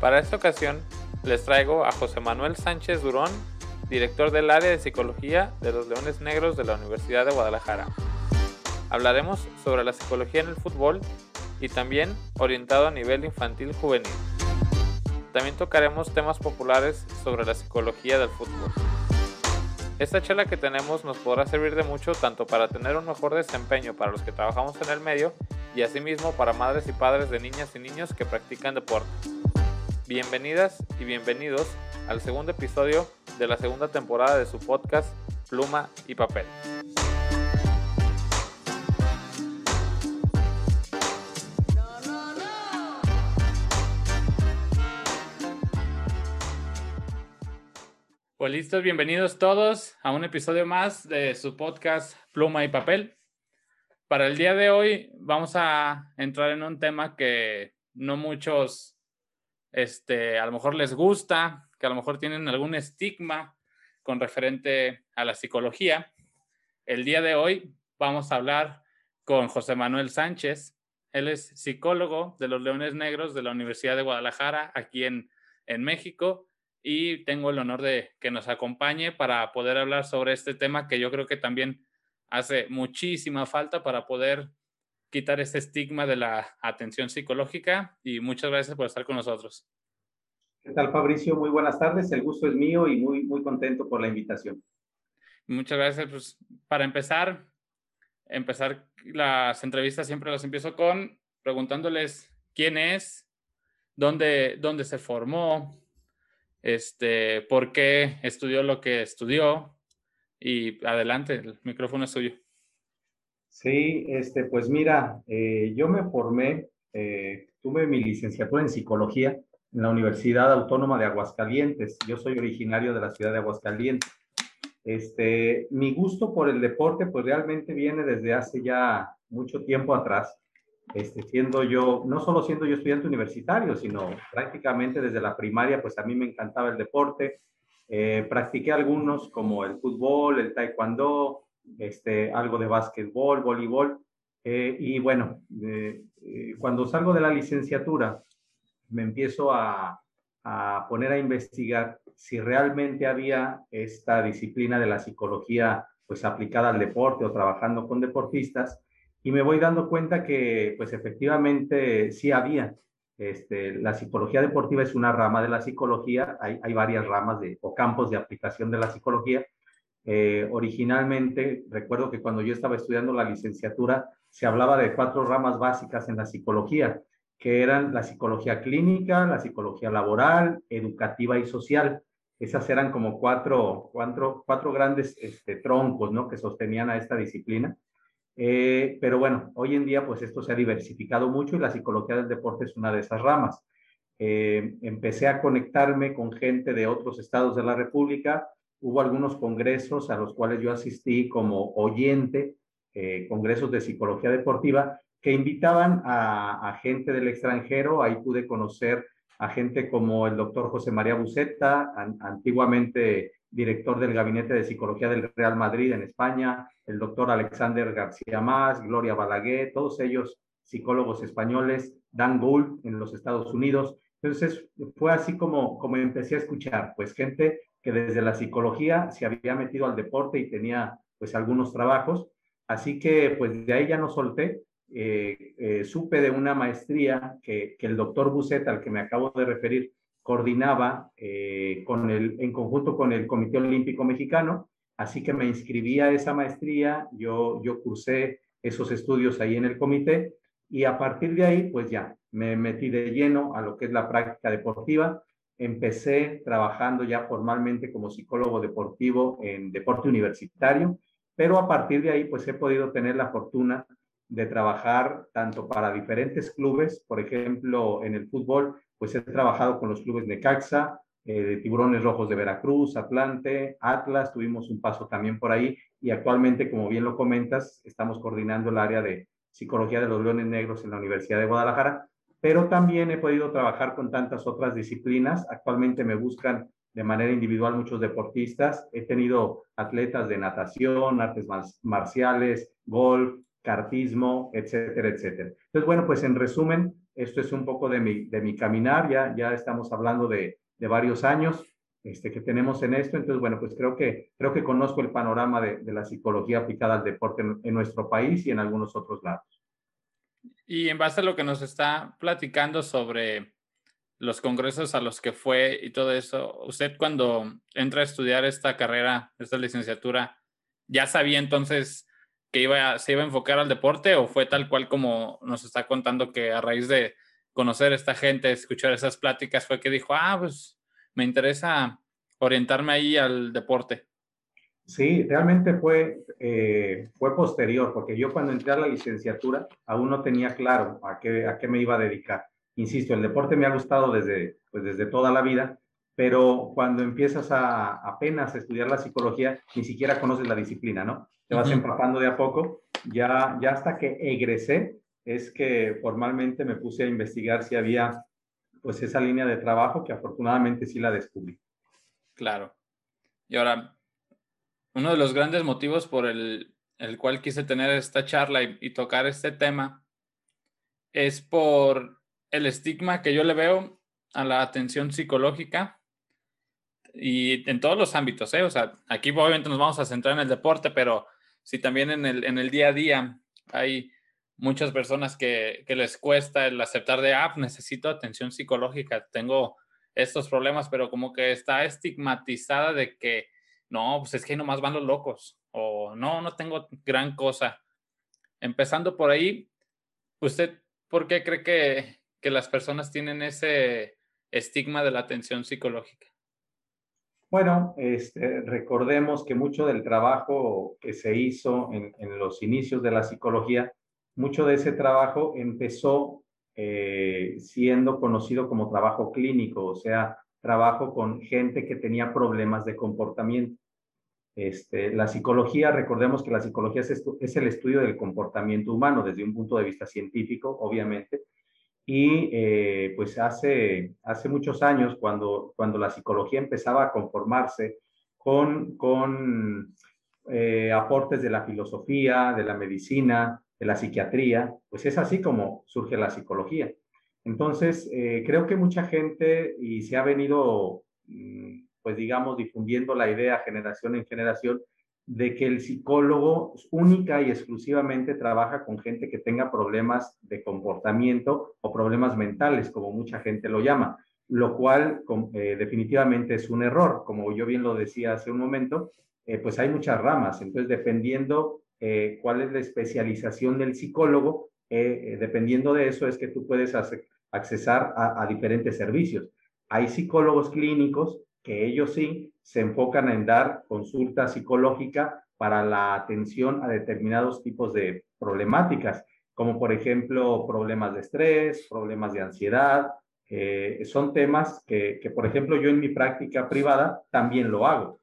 Para esta ocasión les traigo a José Manuel Sánchez Durón, director del área de psicología de los Leones Negros de la Universidad de Guadalajara. Hablaremos sobre la psicología en el fútbol y también orientado a nivel infantil juvenil. También tocaremos temas populares sobre la psicología del fútbol. Esta charla que tenemos nos podrá servir de mucho tanto para tener un mejor desempeño para los que trabajamos en el medio y asimismo para madres y padres de niñas y niños que practican deporte. Bienvenidas y bienvenidos al segundo episodio de la segunda temporada de su podcast Pluma y Papel. Pues listos, bienvenidos todos a un episodio más de su podcast Pluma y Papel. Para el día de hoy vamos a entrar en un tema que no muchos, este, a lo mejor les gusta, que a lo mejor tienen algún estigma con referente a la psicología. El día de hoy vamos a hablar con José Manuel Sánchez. Él es psicólogo de los Leones Negros de la Universidad de Guadalajara, aquí en, en México y tengo el honor de que nos acompañe para poder hablar sobre este tema que yo creo que también hace muchísima falta para poder quitar ese estigma de la atención psicológica y muchas gracias por estar con nosotros. ¿Qué tal, Fabricio? Muy buenas tardes. El gusto es mío y muy, muy contento por la invitación. Muchas gracias. Pues para empezar, empezar las entrevistas siempre las empiezo con preguntándoles quién es, dónde, dónde se formó, este, por qué estudió lo que estudió y adelante, el micrófono es suyo. Sí, este, pues mira, eh, yo me formé, eh, tuve mi licenciatura en psicología en la Universidad Autónoma de Aguascalientes. Yo soy originario de la ciudad de Aguascalientes. Este, mi gusto por el deporte, pues realmente viene desde hace ya mucho tiempo atrás este, siendo yo, no solo siendo yo estudiante universitario, sino prácticamente desde la primaria, pues a mí me encantaba el deporte. Eh, practiqué algunos como el fútbol, el taekwondo, este, algo de básquetbol, voleibol. Eh, y bueno, eh, cuando salgo de la licenciatura, me empiezo a, poner a investigar si realmente había esta disciplina de la psicología pues aplicada al deporte o trabajando con deportistas y me voy dando cuenta que pues efectivamente sí había. Este, la psicología deportiva es una rama de la psicología, hay, hay varias ramas de, o campos de aplicación de la psicología. Eh, originalmente, recuerdo que cuando yo estaba estudiando la licenciatura, se hablaba de cuatro ramas básicas en la psicología, que eran la psicología clínica, la psicología laboral, educativa y social. Esas eran como cuatro, cuatro, cuatro grandes este, troncos ¿no? que sostenían a esta disciplina. Eh, pero bueno, hoy en día pues esto se ha diversificado mucho y la psicología del deporte es una de esas ramas. Eh, empecé a conectarme con gente de otros estados de la República. Hubo algunos congresos a los cuales yo asistí como oyente, eh, congresos de psicología deportiva, que invitaban a, gente del extranjero. Ahí pude conocer a gente como el doctor José María Buceta, an, antiguamente director del Gabinete de Psicología del Real Madrid en España, el doctor Alexander García Más, Gloria Balaguer, todos ellos psicólogos españoles, Dan Gould en los Estados Unidos. Entonces fue así como, como empecé a escuchar, pues gente que desde la psicología se había metido al deporte y tenía pues algunos trabajos. Así que pues de ahí ya no solté. Eh, eh, supe de una maestría que, que el doctor Bucet, al que me acabo de referir, coordinaba eh, con el, en conjunto con el Comité Olímpico Mexicano, así que me inscribí a esa maestría, yo, yo cursé esos estudios ahí en el comité y a partir de ahí, pues ya, me metí de lleno a lo que es la práctica deportiva. Empecé trabajando ya formalmente como psicólogo deportivo en deporte universitario, pero a partir de ahí, pues he podido tener la fortuna de trabajar tanto para diferentes clubes, por ejemplo, en el fútbol, pues he trabajado con los clubes Necaxa, eh, de Tiburones Rojos de Veracruz, Atlante, Atlas, tuvimos un paso también por ahí y actualmente, como bien lo comentas, estamos coordinando el área de psicología de los Leones Negros en la Universidad de Guadalajara, pero también he podido trabajar con tantas otras disciplinas. Actualmente me buscan de manera individual muchos deportistas. He tenido atletas de natación, artes marciales, golf, cartismo, etcétera, etcétera. Entonces, bueno, pues en resumen, esto es un poco de mi, de mi caminar, ya, ya estamos hablando de, de varios años este, que tenemos en esto, entonces, bueno, pues creo que, creo que conozco el panorama de, de la psicología aplicada al deporte en, en nuestro país y en algunos otros lados. Y en base a lo que nos está platicando sobre los congresos a los que fue y todo eso, usted cuando entra a estudiar esta carrera, esta licenciatura, ¿ya sabía entonces que iba, se iba a enfocar al deporte o fue tal cual como nos está contando que a raíz de conocer a esta gente, escuchar esas pláticas, fue que dijo, ah, pues me interesa orientarme ahí al deporte? Sí, realmente fue, eh, fue posterior, porque yo cuando entré a la licenciatura aún no tenía claro a qué, a qué me iba a dedicar. Insisto, el deporte me ha gustado desde, pues desde toda la vida, pero cuando empiezas a apenas a estudiar la psicología, ni siquiera conoces la disciplina, ¿no? Te vas empapando de a poco. Ya, ya hasta que egresé, es que formalmente me puse a investigar si había pues esa línea de trabajo que afortunadamente sí la descubrí. Claro. Y ahora, uno de los grandes motivos por el, el cual quise tener esta charla y, tocar este tema es por el estigma que yo le veo a la atención psicológica y en todos los ámbitos, ¿eh? O sea, aquí obviamente nos vamos a centrar en el deporte, pero si también en el, en el día a día hay muchas personas que, que les cuesta el aceptar de, ah, necesito atención psicológica, tengo estos problemas, pero como que está estigmatizada de que no, pues es que nomás van los locos, o no, no tengo gran cosa. Empezando por ahí, ¿usted por qué cree que, que las personas tienen ese estigma de la atención psicológica? Bueno, este, recordemos que mucho del trabajo que se hizo en, en, los inicios de la psicología, mucho de ese trabajo empezó eh, siendo conocido como trabajo clínico, o sea, trabajo con gente que tenía problemas de comportamiento. Este, la psicología, recordemos que la psicología es, el estudio del comportamiento humano desde un punto de vista científico, obviamente, y eh, pues hace, hace muchos años, cuando, cuando la psicología empezaba a conformarse con, con eh, aportes de la filosofía, de la medicina, de la psiquiatría, pues es así como surge la psicología. Entonces, eh, creo que mucha gente, y se ha venido mm, pues digamos, difundiendo la idea generación en generación de que el psicólogo única y exclusivamente trabaja con gente que tenga problemas de comportamiento o problemas mentales, como mucha gente lo llama, lo cual eh, definitivamente es un error. Como yo bien lo decía hace un momento, eh, pues hay muchas ramas. Entonces, dependiendo cuál es la especialización del psicólogo, eh, dependiendo de eso es que tú puedes accesar a, diferentes servicios. Hay psicólogos clínicos que ellos sí se enfocan en dar consulta psicológica para la atención a determinados tipos de problemáticas, como por ejemplo problemas de estrés, problemas de ansiedad. Eh, son temas que, por ejemplo, yo en mi práctica privada también lo hago,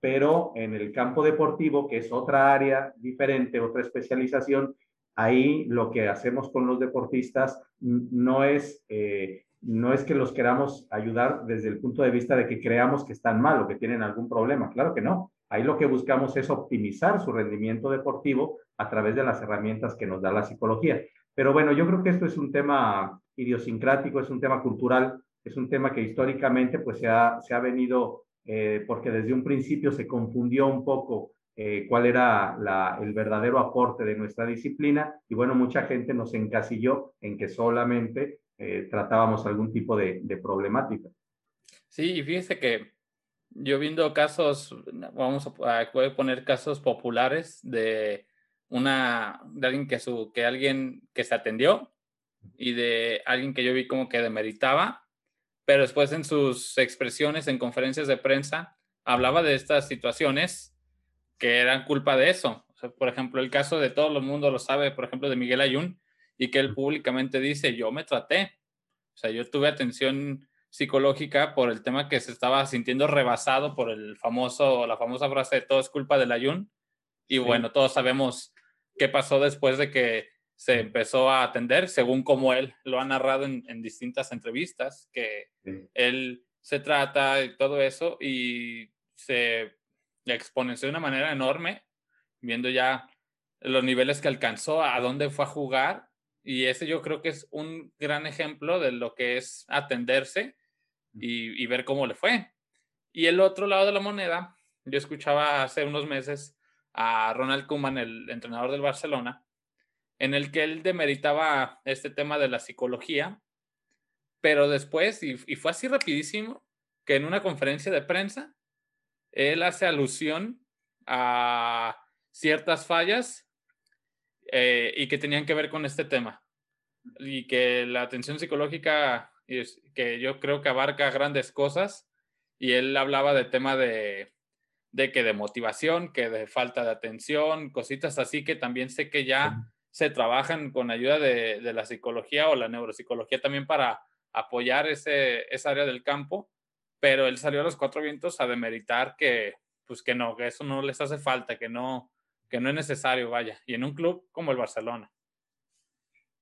pero en el campo deportivo, que es otra área diferente, otra especialización, ahí lo que hacemos con los deportistas no es eh, no es que los queramos ayudar desde el punto de vista de que creamos que están mal o que tienen algún problema. Claro que no. Ahí lo que buscamos es optimizar su rendimiento deportivo a través de las herramientas que nos da la psicología. Pero bueno, yo creo que esto es un tema idiosincrático, es un tema cultural, es un tema que históricamente pues se ha, se ha venido, eh, porque desde un principio se confundió un poco eh, cuál era la, el verdadero aporte de nuestra disciplina y bueno, mucha gente nos encasilló en que solamente eh, tratábamos algún tipo de, de, problemática. Sí, y fíjese que yo viendo casos, vamos a, a poner casos populares de una, de alguien que su, que alguien que se atendió y de alguien que yo vi como que demeritaba, pero después en sus expresiones en conferencias de prensa hablaba de estas situaciones que eran culpa de eso. O sea, por ejemplo, el caso de todo el mundo lo sabe, por ejemplo, de Miguel Ayun, y que él públicamente dice, yo me traté. O sea, yo tuve atención psicológica por el tema que se estaba sintiendo rebasado por el famoso, la famosa frase de todo es culpa del ayun. Y sí. bueno, todos sabemos qué pasó después de que se empezó a atender, según como él lo ha narrado en, en distintas entrevistas, que sí. él se trata y todo eso y se exponenció de una manera enorme, viendo ya los niveles que alcanzó, a dónde fue a jugar Y ese yo creo que es un gran ejemplo de lo que es atenderse y, ver cómo le fue. Y el otro lado de la moneda, yo escuchaba hace unos meses a Ronald Koeman, el entrenador del Barcelona, en el que él demeritaba este tema de la psicología, pero después, y, y fue así rapidísimo, que en una conferencia de prensa, él hace alusión a ciertas fallas eh, y que tenían que ver con este tema. Y que la atención psicológica, que yo creo que abarca grandes cosas, y él hablaba de tema de, de que de motivación, que de falta de atención, cositas así que también sé que ya se trabajan con ayuda de, de la psicología o la neuropsicología también para apoyar ese, esa área del campo, pero él salió a los cuatro vientos a demeritar que, pues que no, que eso no les hace falta, que no, que no es necesario, vaya, y en un club como el Barcelona.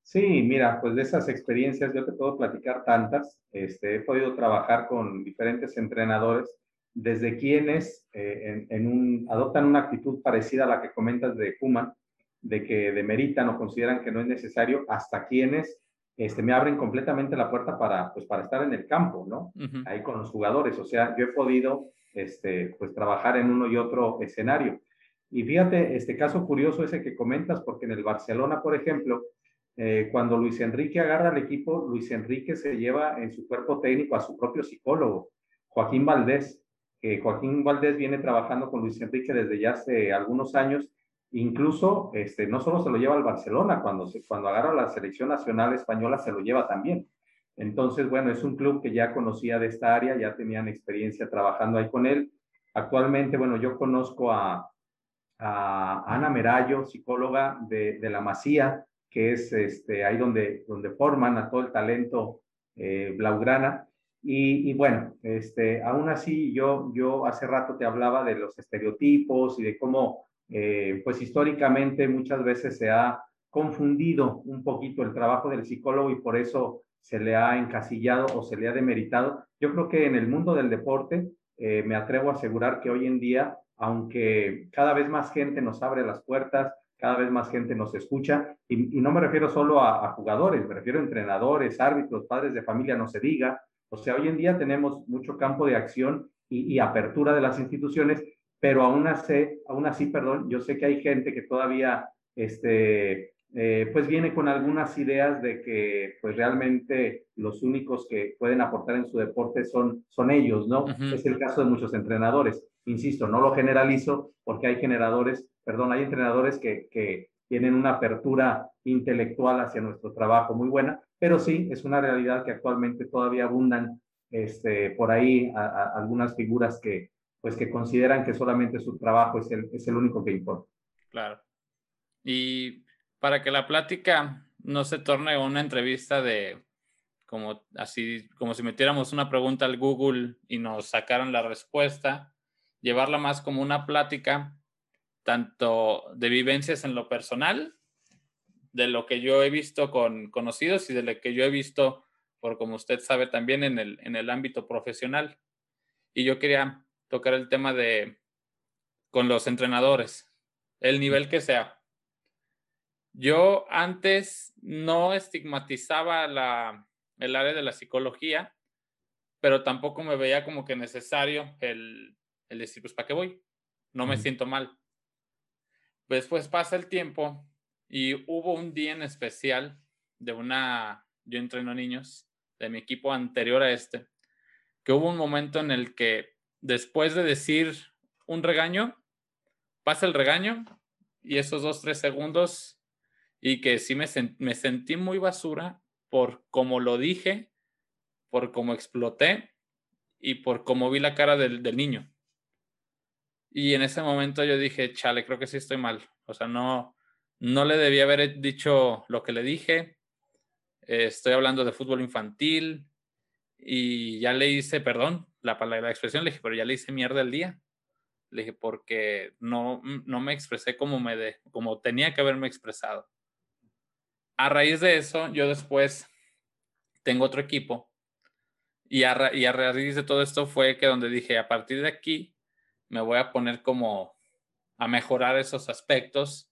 Sí, mira, pues de esas experiencias yo te puedo platicar tantas. Este, he podido trabajar con diferentes entrenadores, desde quienes eh, en, un, adoptan una actitud parecida a la que comentas de Kuman, de que demeritan o consideran que no es necesario, hasta quienes este, me abren completamente la puerta para, pues, para estar en el campo, ¿no? Ahí con los jugadores. O sea, yo he podido este, pues, trabajar en uno y otro escenario. Y fíjate, este caso curioso ese que comentas, porque en el Barcelona, por ejemplo, eh, cuando Luis Enrique agarra al equipo, Luis Enrique se lleva en su cuerpo técnico a su propio psicólogo, Joaquín Valdés. Joaquín Valdés viene trabajando con Luis Enrique desde ya hace algunos años. Incluso, este, no solo se lo lleva al Barcelona, cuando, se, cuando agarra la selección nacional española se lo lleva también. Entonces, bueno, es un club que ya conocía de esta área, ya tenían experiencia trabajando ahí con él. Actualmente, bueno, yo conozco a, Ana Merayo, psicóloga de, de, la Masía, que es este, ahí donde, donde forman a todo el talento eh, blaugrana. Y, y, bueno, este, aún así yo, yo hace rato te hablaba de los estereotipos y de cómo, eh, pues históricamente muchas veces se ha confundido un poquito el trabajo del psicólogo y por eso se le ha encasillado o se le ha demeritado. Yo creo que en el mundo del deporte eh, me atrevo a asegurar que hoy en día aunque cada vez más gente nos abre las puertas, cada vez más gente nos escucha, y, no me refiero solo a, jugadores, me refiero a entrenadores, árbitros, padres de familia, no se diga. O sea, hoy en día tenemos mucho campo de acción y, apertura de las instituciones, pero aún así, aún así, perdón, yo sé que hay gente que todavía este, eh, pues viene con algunas ideas de que pues realmente los únicos que pueden aportar en su deporte son, son ellos, ¿no? Es el caso de muchos entrenadores. Insisto, no lo generalizo porque hay generadores, perdón, hay entrenadores que, que tienen una apertura intelectual hacia nuestro trabajo muy buena, pero sí, es una realidad que actualmente todavía abundan este, por ahí algunas figuras que, pues, que consideran que solamente su trabajo es el, es el único que importa. Claro. Y para que la plática no se torne una entrevista de como así, como si metiéramos una pregunta al Google y nos sacaran la respuesta, llevarla más como una plática, tanto de vivencias en lo personal, de lo que yo he visto con conocidos y de lo que yo he visto, por como usted sabe, también en el, en el ámbito profesional. Y yo quería tocar el tema de con los entrenadores, el nivel que sea yo antes no estigmatizaba la, el área de la psicología, pero tampoco me veía como que necesario el, el decir, pues, ¿para qué voy? No me siento mal. Después pasa el tiempo y hubo un día en especial de una, yo entreno niños de mi equipo anterior a este, que hubo un momento en el que después de decir un regaño, pasa el regaño y esos dos, tres segundos y que sí me, me sentí muy basura por cómo lo dije, por cómo exploté y por cómo vi la cara del, del, niño. Y en ese momento yo dije, chale, creo que sí estoy mal. O sea, no, no le debía haber dicho lo que le dije. estoy hablando de fútbol infantil y ya le hice, perdón, la, palabra, la expresión, le dije, pero ya le hice mierda el día. Le dije, porque no, no me expresé como, me de, como tenía que haberme expresado a raíz de eso, yo después tengo otro equipo y a, y a raíz de todo esto fue que donde dije, a partir de aquí me voy a poner como a mejorar esos aspectos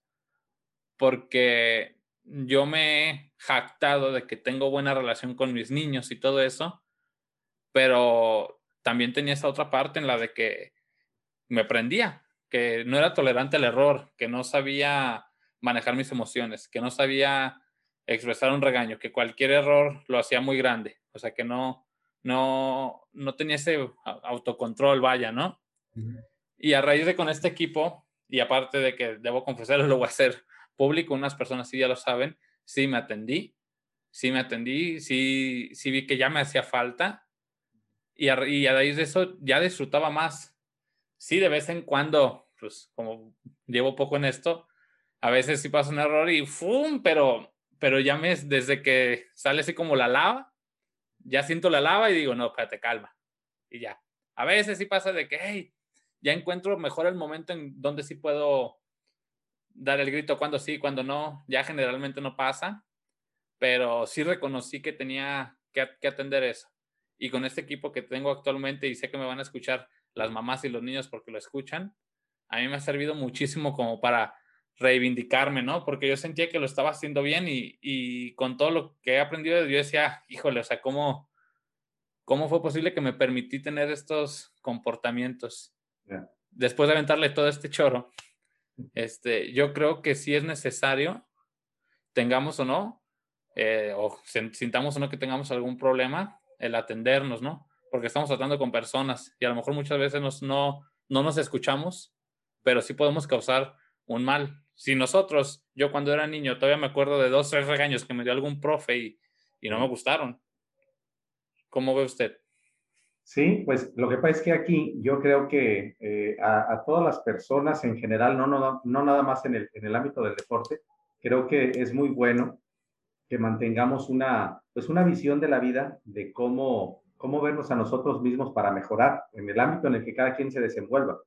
porque yo me he jactado de que tengo buena relación con mis niños y todo eso, pero también tenía esa otra parte en la de que me prendía, que no era tolerante al error, que no sabía manejar mis emociones, que no sabía expresar un regaño, que cualquier error lo hacía muy grande, o sea, que no, no, no tenía ese autocontrol, vaya, ¿no? Y a raíz de con este equipo, y aparte de que debo confesarlo, lo voy a hacer público, unas personas sí ya lo saben, sí me atendí, sí me atendí, sí, sí vi que ya me hacía falta, y a, y a de eso ya disfrutaba más. Sí, de vez en cuando, pues como llevo poco en esto, a veces sí pasa un error y ¡fum! Pero, pero ya me, desde que sale así como la lava, ya siento la lava y digo, no, espérate, calma. Y ya. A veces sí pasa de que, hey, ya encuentro mejor el momento en donde sí puedo dar el grito cuando sí, cuando no. Ya generalmente no pasa, pero sí reconocí que tenía que atender eso. Y con este equipo que tengo actualmente y sé que me van a escuchar las mamás y los niños porque lo escuchan, a mí me ha servido muchísimo como para reivindicarme, ¿no? Porque yo sentía que lo estaba haciendo bien y, con todo lo que he aprendido, yo decía, híjole, o sea, ¿cómo, cómo fue posible que me permití tener estos comportamientos? Después de aventarle todo este choro, este, yo creo que sí es necesario, tengamos o no, eh, o sintamos o no que tengamos algún problema, el atendernos, ¿no? Porque estamos tratando con personas y a lo mejor muchas veces nos, no, no nos escuchamos, pero sí podemos causar un mal si nosotros, yo cuando era niño, todavía me acuerdo de dos, tres regaños que me dio algún profe y, y no me gustaron. ¿Cómo ve usted? Sí, pues lo que pasa es que aquí yo creo que eh, a, todas las personas en general, no, no, no nada más en el, en el ámbito del deporte, creo que es muy bueno que mantengamos una, pues una visión de la vida de cómo, cómo vernos a nosotros mismos para mejorar en el ámbito en el que cada quien se desenvuelva.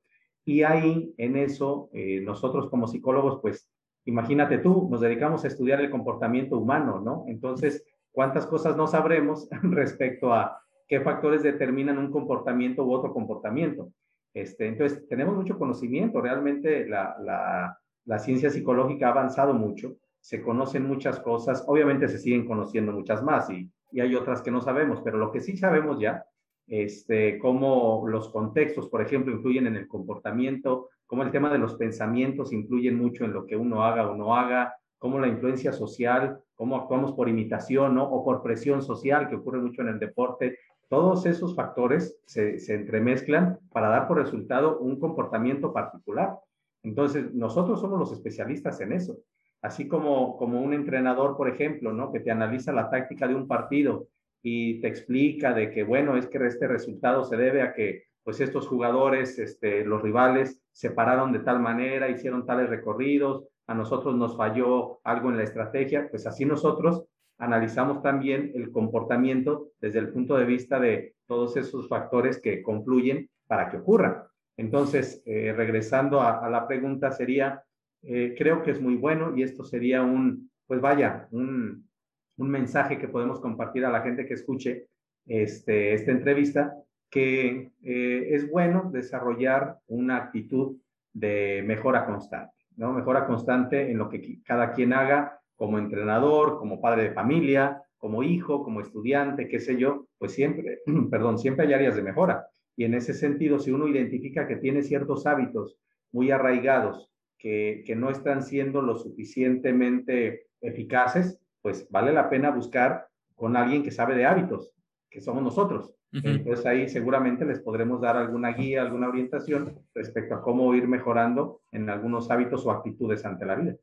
Y ahí, en eso, eh, nosotros como psicólogos, pues, imagínate tú, nos dedicamos a estudiar el comportamiento humano, ¿no? Entonces, ¿cuántas cosas no sabremos respecto a qué factores determinan un comportamiento u otro comportamiento? Este, entonces, tenemos mucho conocimiento, realmente la, la, la ciencia psicológica ha avanzado mucho, se conocen muchas cosas, obviamente se siguen conociendo muchas más y, y hay otras que no sabemos, pero lo que sí sabemos ya este, cómo los contextos, por ejemplo, influyen en el comportamiento, cómo el tema de los pensamientos influyen mucho en lo que uno haga o no haga, cómo la influencia social, cómo actuamos por imitación ¿no? o por presión social, que ocurre mucho en el deporte. Todos esos factores se, se entremezclan para dar por resultado un comportamiento particular. Entonces, nosotros somos los especialistas en eso. Así como, como un entrenador, por ejemplo, ¿no? que te analiza la táctica de un partido y te explica de que, bueno, es que este resultado se debe a que, pues, estos jugadores, este, los rivales, se pararon de tal manera, hicieron tales recorridos, a nosotros nos falló algo en la estrategia, pues así nosotros analizamos también el comportamiento desde el punto de vista de todos esos factores que confluyen para que ocurra. Entonces, eh, regresando a, la pregunta, sería, eh, creo que es muy bueno y esto sería un, pues vaya, un, un mensaje que podemos compartir a la gente que escuche este, esta entrevista, que eh, es bueno desarrollar una actitud de mejora constante, ¿no? Mejora constante en lo que cada quien haga como entrenador, como padre de familia, como hijo, como estudiante, qué sé yo, pues siempre, perdón, siempre hay áreas de mejora. Y en ese sentido, si uno identifica que tiene ciertos hábitos muy arraigados que, que no están siendo lo suficientemente eficaces, pues vale la pena buscar con alguien que sabe de hábitos, que somos nosotros. Entonces ahí seguramente les podremos dar alguna guía, alguna orientación respecto a cómo ir mejorando en algunos hábitos o actitudes ante la vida.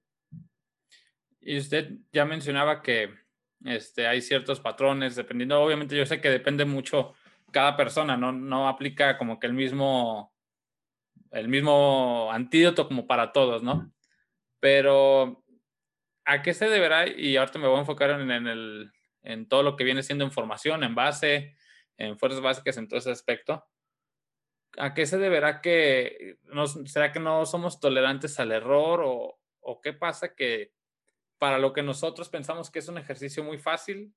Y usted ya mencionaba que este, hay ciertos patrones, dependiendo, obviamente yo sé que depende mucho cada persona, no, no aplica como que el mismo, el mismo antídoto como para todos, ¿no? Pero ¿a qué se deberá? Y ahorita me voy a enfocar en, el, en todo lo que viene siendo información, en base, en fuerzas básicas, en todo ese aspecto. ¿A qué se deberá que, no, será que no somos tolerantes al error o, o qué pasa que para lo que nosotros pensamos que es un ejercicio muy fácil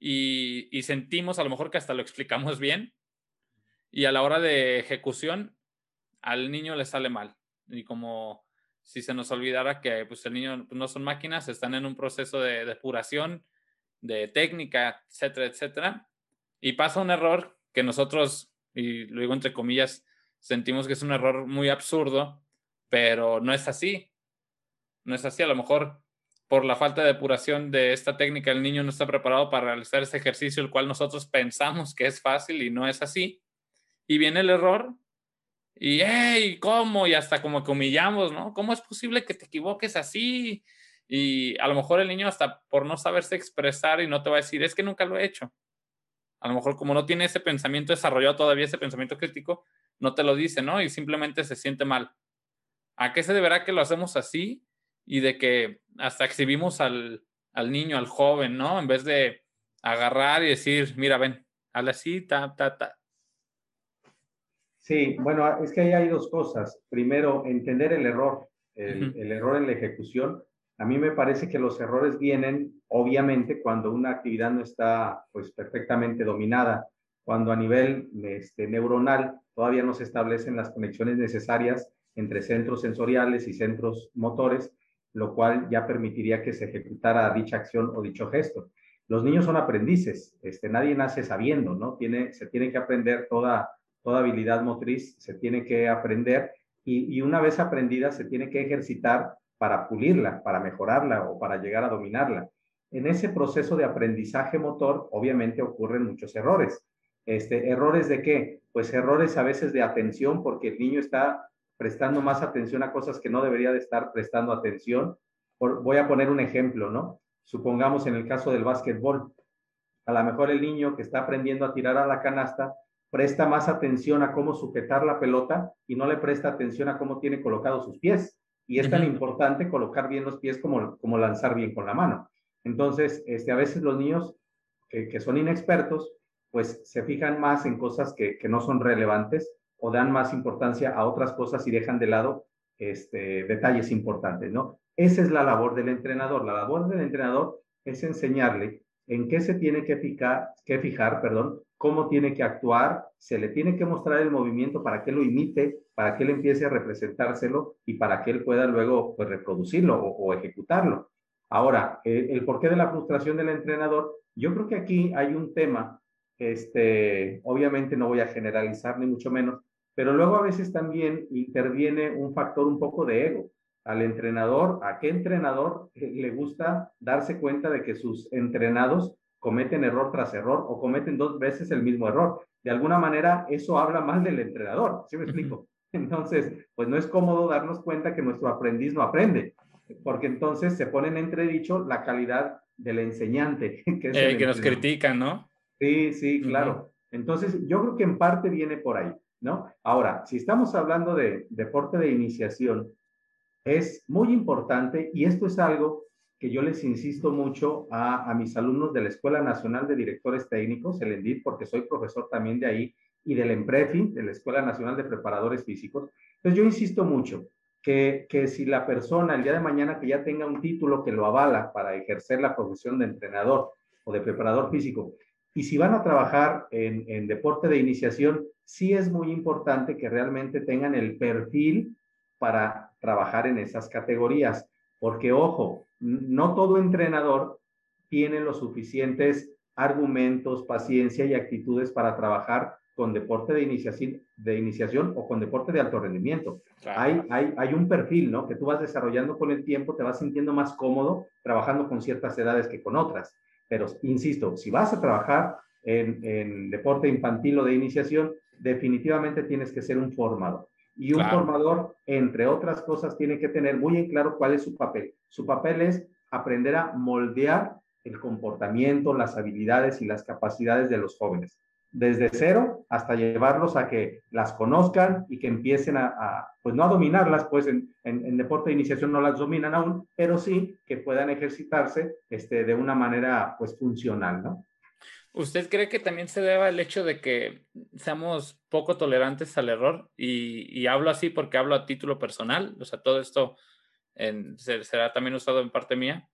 y, y sentimos a lo mejor que hasta lo explicamos bien y a la hora de ejecución al niño le sale mal y como si se nos olvidara que pues, el niño pues, no son máquinas, están en un proceso de depuración, de técnica, etcétera, etcétera. Y pasa un error que nosotros, y lo digo entre comillas, sentimos que es un error muy absurdo, pero no es así. No es así. A lo mejor por la falta de depuración de esta técnica, el niño no está preparado para realizar ese ejercicio, el cual nosotros pensamos que es fácil y no es así. Y viene el error y, hey, ¿cómo? Y hasta como que humillamos, ¿no? ¿Cómo es posible que te equivoques así? Y a lo mejor el niño hasta por no saberse expresar y no te va a decir, es que nunca lo he hecho. A lo mejor como no tiene ese pensamiento desarrollado todavía, ese pensamiento crítico, no te lo dice, ¿no? Y simplemente se siente mal. ¿A qué se deberá que lo hacemos así? Y de que hasta exhibimos al, al niño, al joven, ¿no? En vez de agarrar y decir, mira, ven, hazle así, ta, ta, ta. Sí, bueno, es que ahí hay dos cosas. Primero, entender el error, el, error en la ejecución. A mí me parece que los errores vienen, obviamente, cuando una actividad no está pues perfectamente dominada, cuando a nivel este, neuronal todavía no se establecen las conexiones necesarias entre centros sensoriales y centros motores, lo cual ya permitiría que se ejecutara dicha acción o dicho gesto. Los niños son aprendices, este, nadie nace sabiendo, ¿no? Tiene, se tiene que aprender toda toda habilidad motriz se tiene que aprender y, una vez aprendida se tiene que ejercitar para pulirla, para mejorarla o para llegar a dominarla. En ese proceso de aprendizaje motor, obviamente ocurren muchos errores. Este, ¿Errores de qué? Pues errores a veces de atención, porque el niño está prestando más atención a cosas que no debería de estar prestando atención. voy a poner un ejemplo, ¿no? Supongamos en el caso del básquetbol. A lo mejor el niño que está aprendiendo a tirar a la canasta presta más atención a cómo sujetar la pelota y no le presta atención a cómo tiene colocados sus pies. Y es tan importante colocar bien los pies como, como lanzar bien con la mano. Entonces, este, a veces los niños que, son inexpertos, pues se fijan más en cosas que, que, no son relevantes o dan más importancia a otras cosas y dejan de lado este, detalles importantes, ¿no? Esa es la labor del entrenador. La labor del entrenador es enseñarle en qué se tiene que fijar, que fijar perdón, cómo tiene que actuar, se le tiene que mostrar el movimiento para que lo imite, para que él empiece a representárselo y para que él pueda luego pues, reproducirlo o, ejecutarlo. Ahora, el porqué de la frustración del entrenador, yo creo que aquí hay un tema, este, obviamente no voy a generalizar ni mucho menos, pero luego a veces también interviene un factor un poco de ego. Al entrenador, ¿a qué entrenador le gusta darse cuenta de que sus entrenados cometen error tras error o cometen dos veces el mismo error. De alguna manera, eso habla mal del entrenador, ¿sí me explico? Entonces, pues no es cómodo darnos cuenta que nuestro aprendiz no aprende, porque entonces se pone en entredicho la calidad del enseñante. Que, es que nos critican, ¿no? Sí, sí, claro. Entonces, yo creo que en parte viene por ahí, ¿no? Ahora, si estamos hablando de deporte de iniciación, es muy importante y esto es algo que yo les insisto mucho a, mis alumnos de la Escuela Nacional de Directores Técnicos, el ENDIT, porque soy profesor también de ahí, y del EMPREFI, de la Escuela Nacional de Preparadores Físicos. Entonces yo insisto mucho que, que si la persona el día de mañana que ya tenga un título que lo avala para ejercer la profesión de entrenador o de preparador físico, y si van a trabajar en, en deporte de iniciación, sí es muy importante que realmente tengan el perfil para trabajar en esas categorías. Porque, ojo, no todo entrenador tiene los suficientes argumentos, paciencia y actitudes para trabajar con deporte de iniciación, de iniciación o con deporte de alto rendimiento. Hay, hay, hay un perfil, ¿no? Que tú vas desarrollando con el tiempo, te vas sintiendo más cómodo trabajando con ciertas edades que con otras. Pero, insisto, si vas a trabajar en, en deporte infantil o de iniciación, definitivamente tienes que ser un formador. Y un formador, entre otras cosas, tiene que tener muy en claro cuál es su papel. Su papel es aprender a moldear el comportamiento, las habilidades y las capacidades de los jóvenes, desde cero hasta llevarlos a que las conozcan y que empiecen a, pues no a dominarlas, pues en, en, deporte de iniciación no las dominan aún, pero sí que puedan ejercitarse este, de una manera pues funcional, ¿no? ¿Usted cree que también se deba al hecho de que seamos poco tolerantes al error? Y, hablo así porque hablo a título personal, o sea, todo esto será también usado en parte mía.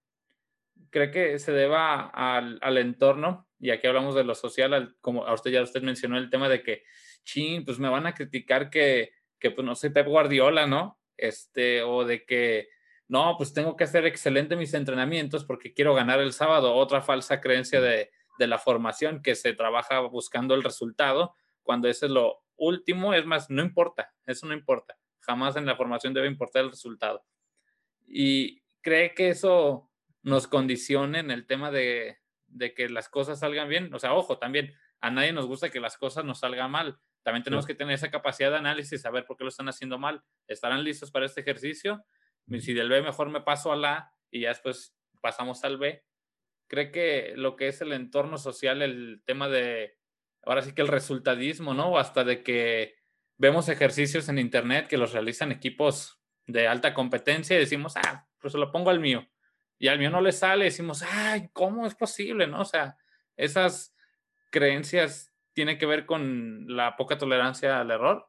¿Cree que se deba al, entorno? Y aquí hablamos de lo social, como a usted ya usted mencionó el tema de que, ching, pues me van a criticar que, que pues no soy Pep Guardiola, ¿no? este, o de que no, pues tengo que hacer excelente mis entrenamientos porque quiero ganar el sábado. Otra falsa creencia de, de la formación que se trabaja buscando el resultado, cuando ese es lo último, es más, no importa, eso no importa. Jamás en la formación debe importar el resultado. Y cree que eso nos condicione en el tema de, de que las cosas salgan bien. O sea, ojo, también a nadie nos gusta que las cosas nos salgan mal. También tenemos que tener esa capacidad de análisis, saber por qué lo están haciendo mal. ¿Estarán listos para este ejercicio? Si del B mejor me paso a la y ya después pasamos al B. ¿Cree que lo que es el entorno social, el tema de, ahora sí que el resultadismo, ¿no? Hasta de que vemos ejercicios en Internet que los realizan equipos de alta competencia y decimos, ah, pues se lo pongo al mío. Y al mío no le sale, decimos, ay, ¿cómo es posible? ¿No? O sea, esas creencias tiene que ver con la poca tolerancia al error?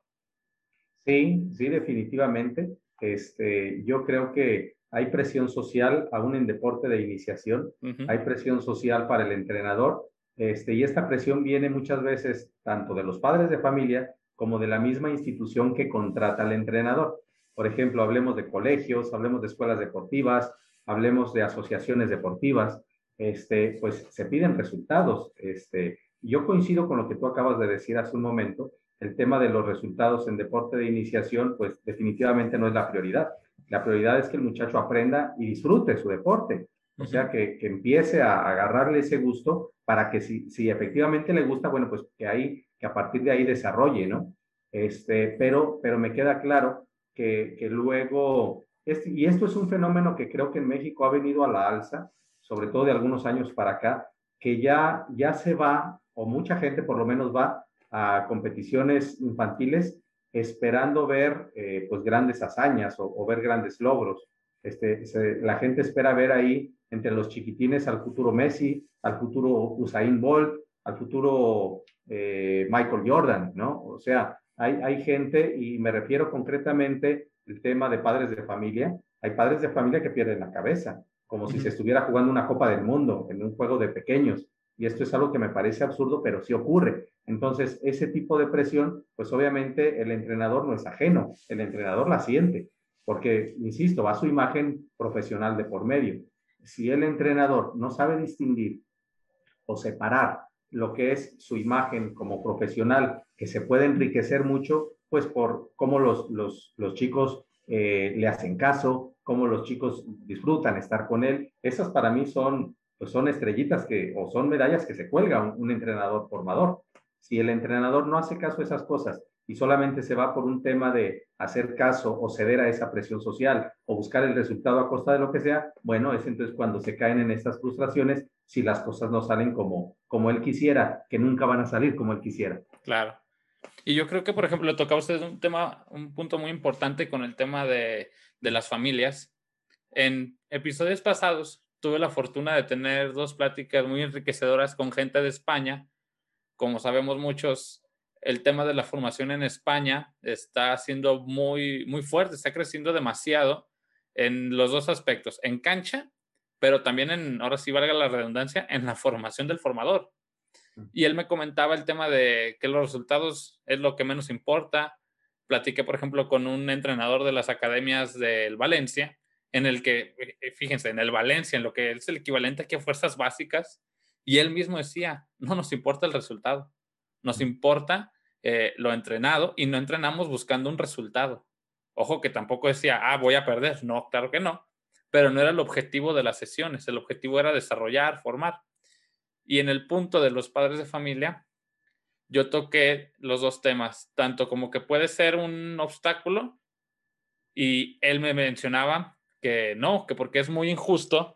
Sí, sí, definitivamente. Este, yo creo que hay presión social aún en deporte de iniciación, hay presión social para el entrenador, este, y esta presión viene muchas veces tanto de los padres de familia como de la misma institución que contrata al entrenador. Por ejemplo, hablemos de colegios, hablemos de escuelas deportivas, hablemos de asociaciones deportivas, este, pues se piden resultados. Este, yo coincido con lo que tú acabas de decir hace un momento. El tema de los resultados en deporte de iniciación, pues definitivamente no es la prioridad. La prioridad es que el muchacho aprenda y disfrute su deporte. O sea, que, que empiece a agarrarle ese gusto para que si, si efectivamente le gusta, bueno, pues que ahí, que a partir de ahí desarrolle, ¿no? Este, pero, pero me queda claro que, que luego, este, y esto es un fenómeno que creo que en México ha venido a la alza, sobre todo de algunos años para acá, que ya, ya se va o mucha gente por lo menos va a competiciones infantiles esperando ver eh, pues grandes hazañas o, ver grandes logros. Este, la gente espera ver ahí entre los chiquitines al futuro Messi, al futuro Usain Bolt, al futuro eh, Michael Jordan, ¿no? O sea, hay, hay gente, y me refiero concretamente al tema de padres de familia, hay padres de familia que pierden la cabeza, como si se estuviera jugando una Copa del Mundo en un juego de pequeños. Y esto es algo que me parece absurdo, pero sí ocurre. Entonces, ese tipo de presión, pues obviamente el entrenador no es ajeno, el entrenador la siente, porque, insisto, va su imagen profesional de por medio. Si el entrenador no sabe distinguir o separar lo que es su imagen como profesional, que se puede enriquecer mucho, pues por cómo los, los, los chicos eh, le hacen caso, cómo los chicos disfrutan estar con él, esas para mí son pues son estrellitas que, o son medallas que se cuelga un, entrenador formador. Si el entrenador no hace caso a esas cosas y solamente se va por un tema de hacer caso o ceder a esa presión social o buscar el resultado a costa de lo que sea, bueno, es entonces cuando se caen en estas frustraciones si las cosas no salen como, como él quisiera, que nunca van a salir como él quisiera. Claro. Y yo creo que, por ejemplo, le toca usted un tema, un punto muy importante con el tema de, de las familias. En episodios pasados tuve la fortuna de tener dos pláticas muy enriquecedoras con gente de España. Como sabemos muchos, el tema de la formación en España está siendo muy, muy fuerte, está creciendo demasiado en los dos aspectos, en cancha, pero también en, ahora sí valga la redundancia, en la formación del formador. Y él me comentaba el tema de que los resultados es lo que menos importa. Platiqué, por ejemplo, con un entrenador de las academias del Valencia en el que, eh, fíjense, en el Valencia, en lo que es el equivalente aquí a fuerzas básicas, y él mismo decía, no nos importa el resultado, nos importa eh, lo entrenado y no entrenamos buscando un resultado. Ojo que tampoco decía, ah, voy a perder, no, claro que no, pero no era el objetivo de las sesiones, el objetivo era desarrollar, formar. Y en el punto de los padres de familia, yo toqué los dos temas, tanto como que puede ser un obstáculo, y él me mencionaba que no, que porque es muy injusto,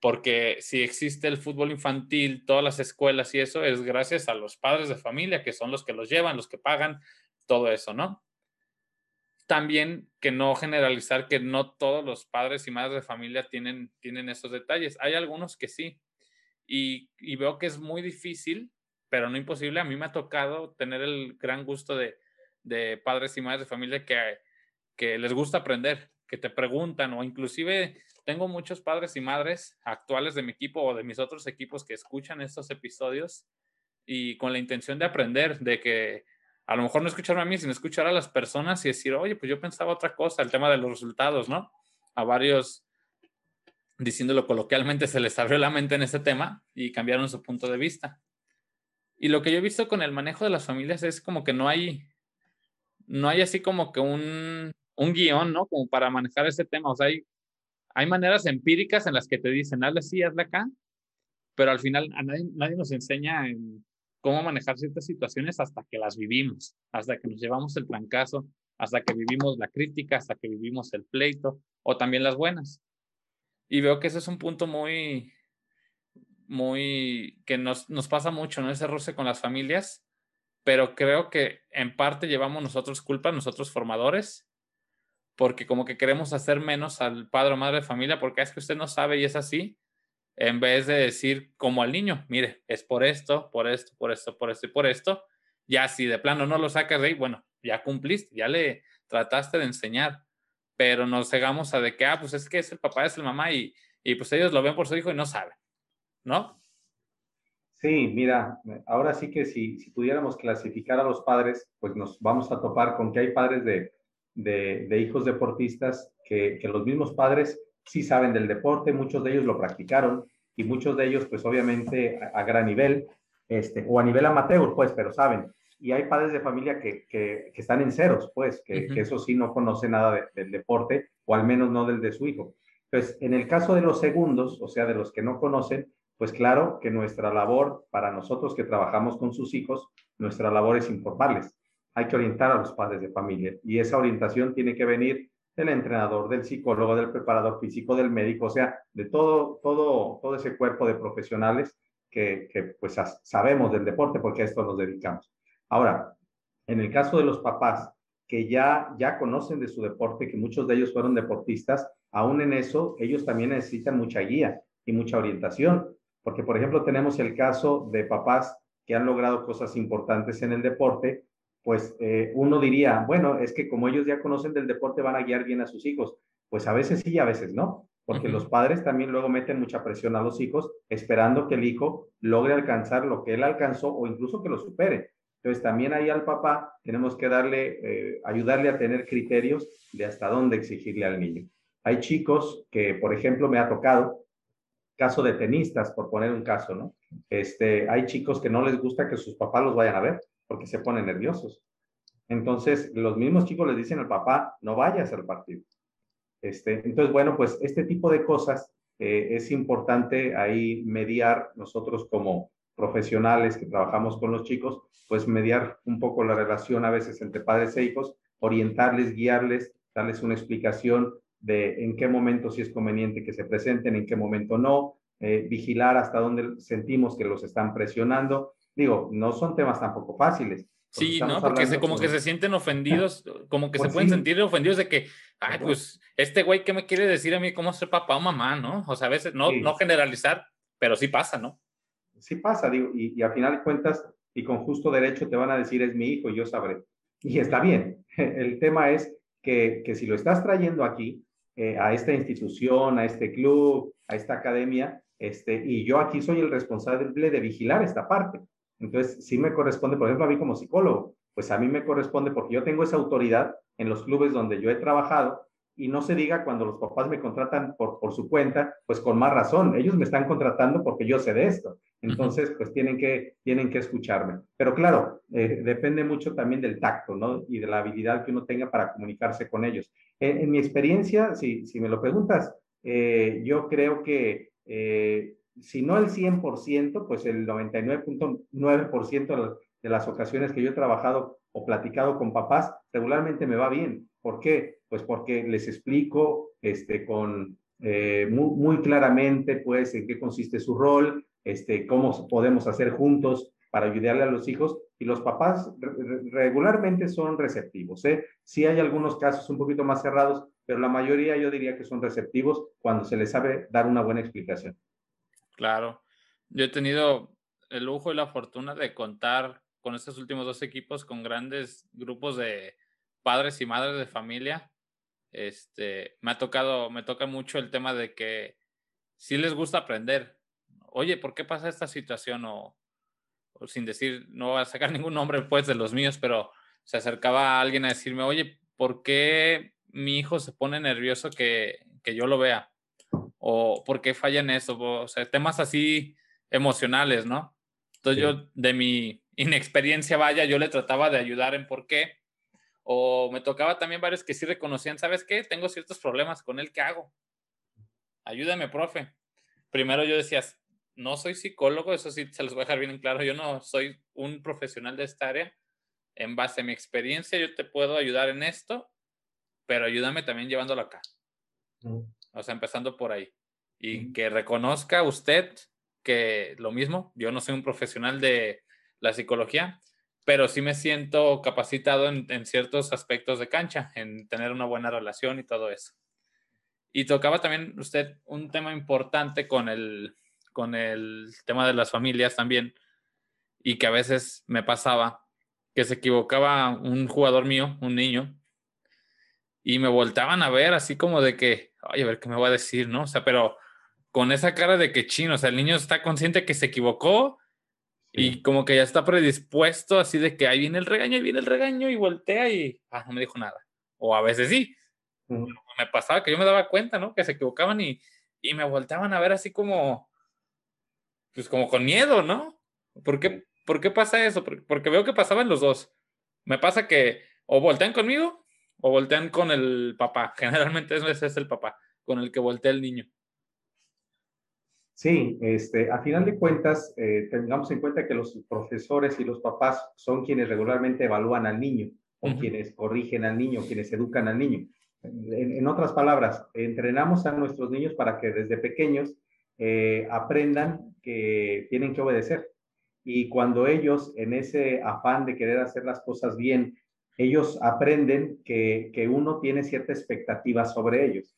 porque si existe el fútbol infantil, todas las escuelas y eso es gracias a los padres de familia, que son los que los llevan, los que pagan, todo eso, ¿no? También que no generalizar que no todos los padres y madres de familia tienen, tienen esos detalles. Hay algunos que sí. Y, veo que es muy difícil, pero no imposible. A mí me ha tocado tener el gran gusto de, padres y madres de familia que les gusta aprender, que te preguntan o inclusive tengo muchos padres y madres actuales de mi equipo o de mis otros equipos que escuchan estos episodios y con la intención de aprender, de que a lo mejor no escucharme a mí, sino escuchar a las personas y decir, oye, pues yo pensaba otra cosa, el tema de los resultados, ¿no? A varios, diciéndolo coloquialmente, se les abrió la mente en ese tema y cambiaron su punto de vista. Y lo que yo he visto con el manejo de las familias es como que no hay, no hay así como que un, un guion, ¿no? Como para manejar ese tema. O sea, hay, hay maneras empíricas en las que te dicen, hazle así, hazle acá, pero al final a nadie, nadie nos enseña en cómo manejar ciertas situaciones hasta que las vivimos, hasta que nos llevamos el trancazo, hasta que vivimos la crítica, hasta que vivimos el pleito o también las buenas. Y veo que ese es un punto muy, muy, que nos, nos pasa mucho, ¿no? Ese roce con las familias, pero creo que en parte llevamos nosotros culpa, nosotros formadores, porque como que queremos hacer menos al padre o madre de familia, porque es que usted no sabe y es así, en vez de decir como al niño, mire, es por esto, por esto, por esto, por esto y por esto, ya si de plano no lo sacas de ahí, bueno, ya cumpliste, ya le trataste de enseñar, pero nos cegamos a de que, ah, pues es que es el papá, es el mamá y, y pues ellos lo ven por su hijo y no saben. ¿no? Sí, mira, ahora sí que si, si pudiéramos clasificar a los padres, pues nos vamos a topar con que hay padres de, de, hijos deportistas que, que, los mismos padres sí saben del deporte, muchos de ellos lo practicaron y muchos de ellos pues obviamente a, gran nivel, este, o a nivel amateur, pues, pero saben. Y hay padres de familia que, que, que están en ceros, pues, que, que, eso sí no conoce nada del deporte, o al menos no del de su hijo. Entonces, en el caso de los segundos, o sea, de los que no conocen, pues claro que nuestra labor, para nosotros que trabajamos con sus hijos, nuestra labor es informarles. Hay que orientar a los padres de familia y esa orientación tiene que venir del entrenador, del psicólogo, del preparador físico, del médico, o sea, de todo, todo, todo ese cuerpo de profesionales que, que pues sabemos del deporte porque a esto nos dedicamos. Ahora, en el caso de los papás que ya, ya conocen de su deporte, que muchos de ellos fueron deportistas, aún en eso ellos también necesitan mucha guía y mucha orientación porque, por ejemplo, tenemos el caso de papás que han logrado cosas importantes en el deporte, pues eh, uno diría, bueno, es que como ellos ya conocen del deporte van a guiar bien a sus hijos. Pues a veces sí y a veces no, porque los padres también luego meten mucha presión a los hijos esperando que el hijo logre alcanzar lo que él alcanzó o incluso que lo supere. Entonces también ahí al papá tenemos que darle, eh, ayudarle a tener criterios de hasta dónde exigirle al niño. Hay chicos que, por ejemplo, me ha tocado caso de tenistas, por poner un caso, ¿no? Este, hay chicos que no les gusta que sus papás los vayan a ver porque se ponen nerviosos. Entonces, los mismos chicos les dicen al papá, no vayas al partido. Este, entonces, bueno, pues este tipo de cosas eh, es importante ahí mediar nosotros como profesionales que trabajamos con los chicos, pues mediar un poco la relación a veces entre padres e hijos, orientarles, guiarles, darles una explicación de en qué momento sí es conveniente que se presenten, en qué momento no, eh, vigilar hasta dónde sentimos que los están presionando. Digo, no son temas tampoco fáciles. Sí, ¿no? Porque se, como que se sienten ofendidos, como que se pues pueden sentir ofendidos de que, ay, pues, este güey, ¿qué me quiere decir a mí cómo ser papá o mamá, no? O sea, a veces, no, no generalizar, pero sí pasa, ¿no? Sí pasa, digo, y, y a final de cuentas, y con justo derecho te van a decir, es mi hijo, y yo sabré. Y está bien. El tema es que, que si lo estás trayendo aquí, eh, a esta institución, a este club, a esta academia, este, y yo aquí soy el responsable de vigilar esta parte. Entonces, sí me corresponde, por ejemplo, a mí como psicólogo, pues a mí me corresponde porque yo tengo esa autoridad en los clubes donde yo he trabajado y no se diga cuando los papás me contratan por, por su cuenta, pues con más razón, ellos me están contratando porque yo sé de esto. Entonces, pues tienen que, tienen que escucharme. Pero claro, eh, depende mucho también del tacto, ¿no? Y de la habilidad que uno tenga para comunicarse con ellos. En, mi experiencia, si, si, me lo preguntas, eh, yo creo que eh, si no el 100%, pues el 99.9% de las ocasiones que yo he trabajado o platicado con papás, regularmente me va bien. ¿Por qué? Pues porque les explico este, con, muy, muy, claramente, pues, en qué consiste su rol, este, cómo podemos hacer juntos para ayudarle a los hijos y los papás regularmente son receptivos. ¿eh? Sí hay algunos casos un poquito más cerrados, pero la mayoría yo diría que son receptivos cuando se les sabe dar una buena explicación. Claro, yo he tenido el lujo y la fortuna de contar con estos últimos dos equipos con grandes grupos de padres y madres de familia. Este, me ha tocado, me toca mucho el tema de que sí les gusta aprender, oye, ¿por qué pasa esta situación? O, sin decir, no voy a sacar ningún nombre pues de los míos, pero se acercaba a alguien a decirme, oye, ¿por qué mi hijo se pone nervioso que, que yo lo vea? ¿O por qué falla en eso? O sea, temas así emocionales, ¿no? Entonces yo, de mi inexperiencia, vaya, yo le trataba de ayudar en por qué. O me tocaba también varios que sí reconocían, ¿sabes qué? Tengo ciertos problemas con él, ¿qué hago? Ayúdame, profe. Primero yo decía, no soy psicólogo, eso sí se los voy a dejar bien en claro, yo no soy un profesional de esta área. En base a mi experiencia, yo te puedo ayudar en esto, pero ayúdame también llevándolo acá. O sea, empezando por ahí. Y que reconozca usted que lo mismo, yo no soy un profesional de la psicología, pero sí me siento capacitado en, en, ciertos aspectos de cancha, en tener una buena relación y todo eso. Y tocaba también usted un tema importante con el, con el tema de las familias también, y que a veces me pasaba que se equivocaba un jugador mío, un niño, y me voltaban a ver así como de que, ay, a ver qué me va a decir, ¿no? O sea, pero con esa cara de que chino, o sea, el niño está consciente que se equivocó y como que ya está predispuesto así de que ahí viene el regaño, ahí viene el regaño y voltea y, ah, no me dijo nada. O a veces sí. Me pasaba que yo me daba cuenta, ¿no? Que se equivocaban y, y me volteaban a ver así como, pues como con miedo, ¿no? ¿Por qué, ¿por qué pasa eso? Porque veo que pasaban los dos. Me pasa que o voltean conmigo o voltean con el papá. Generalmente ese es el papá, con el que voltea el niño. Sí, este, a final de cuentas, eh, tengamos en cuenta que los profesores y los papás son quienes regularmente evalúan al niño, o quienes corrigen al niño, quienes educan al niño. En, otras palabras, entrenamos a nuestros niños para que desde pequeños eh, aprendan que tienen que obedecer. Y cuando ellos, en ese afán de querer hacer las cosas bien, ellos aprenden que, que uno tiene cierta expectativa sobre ellos,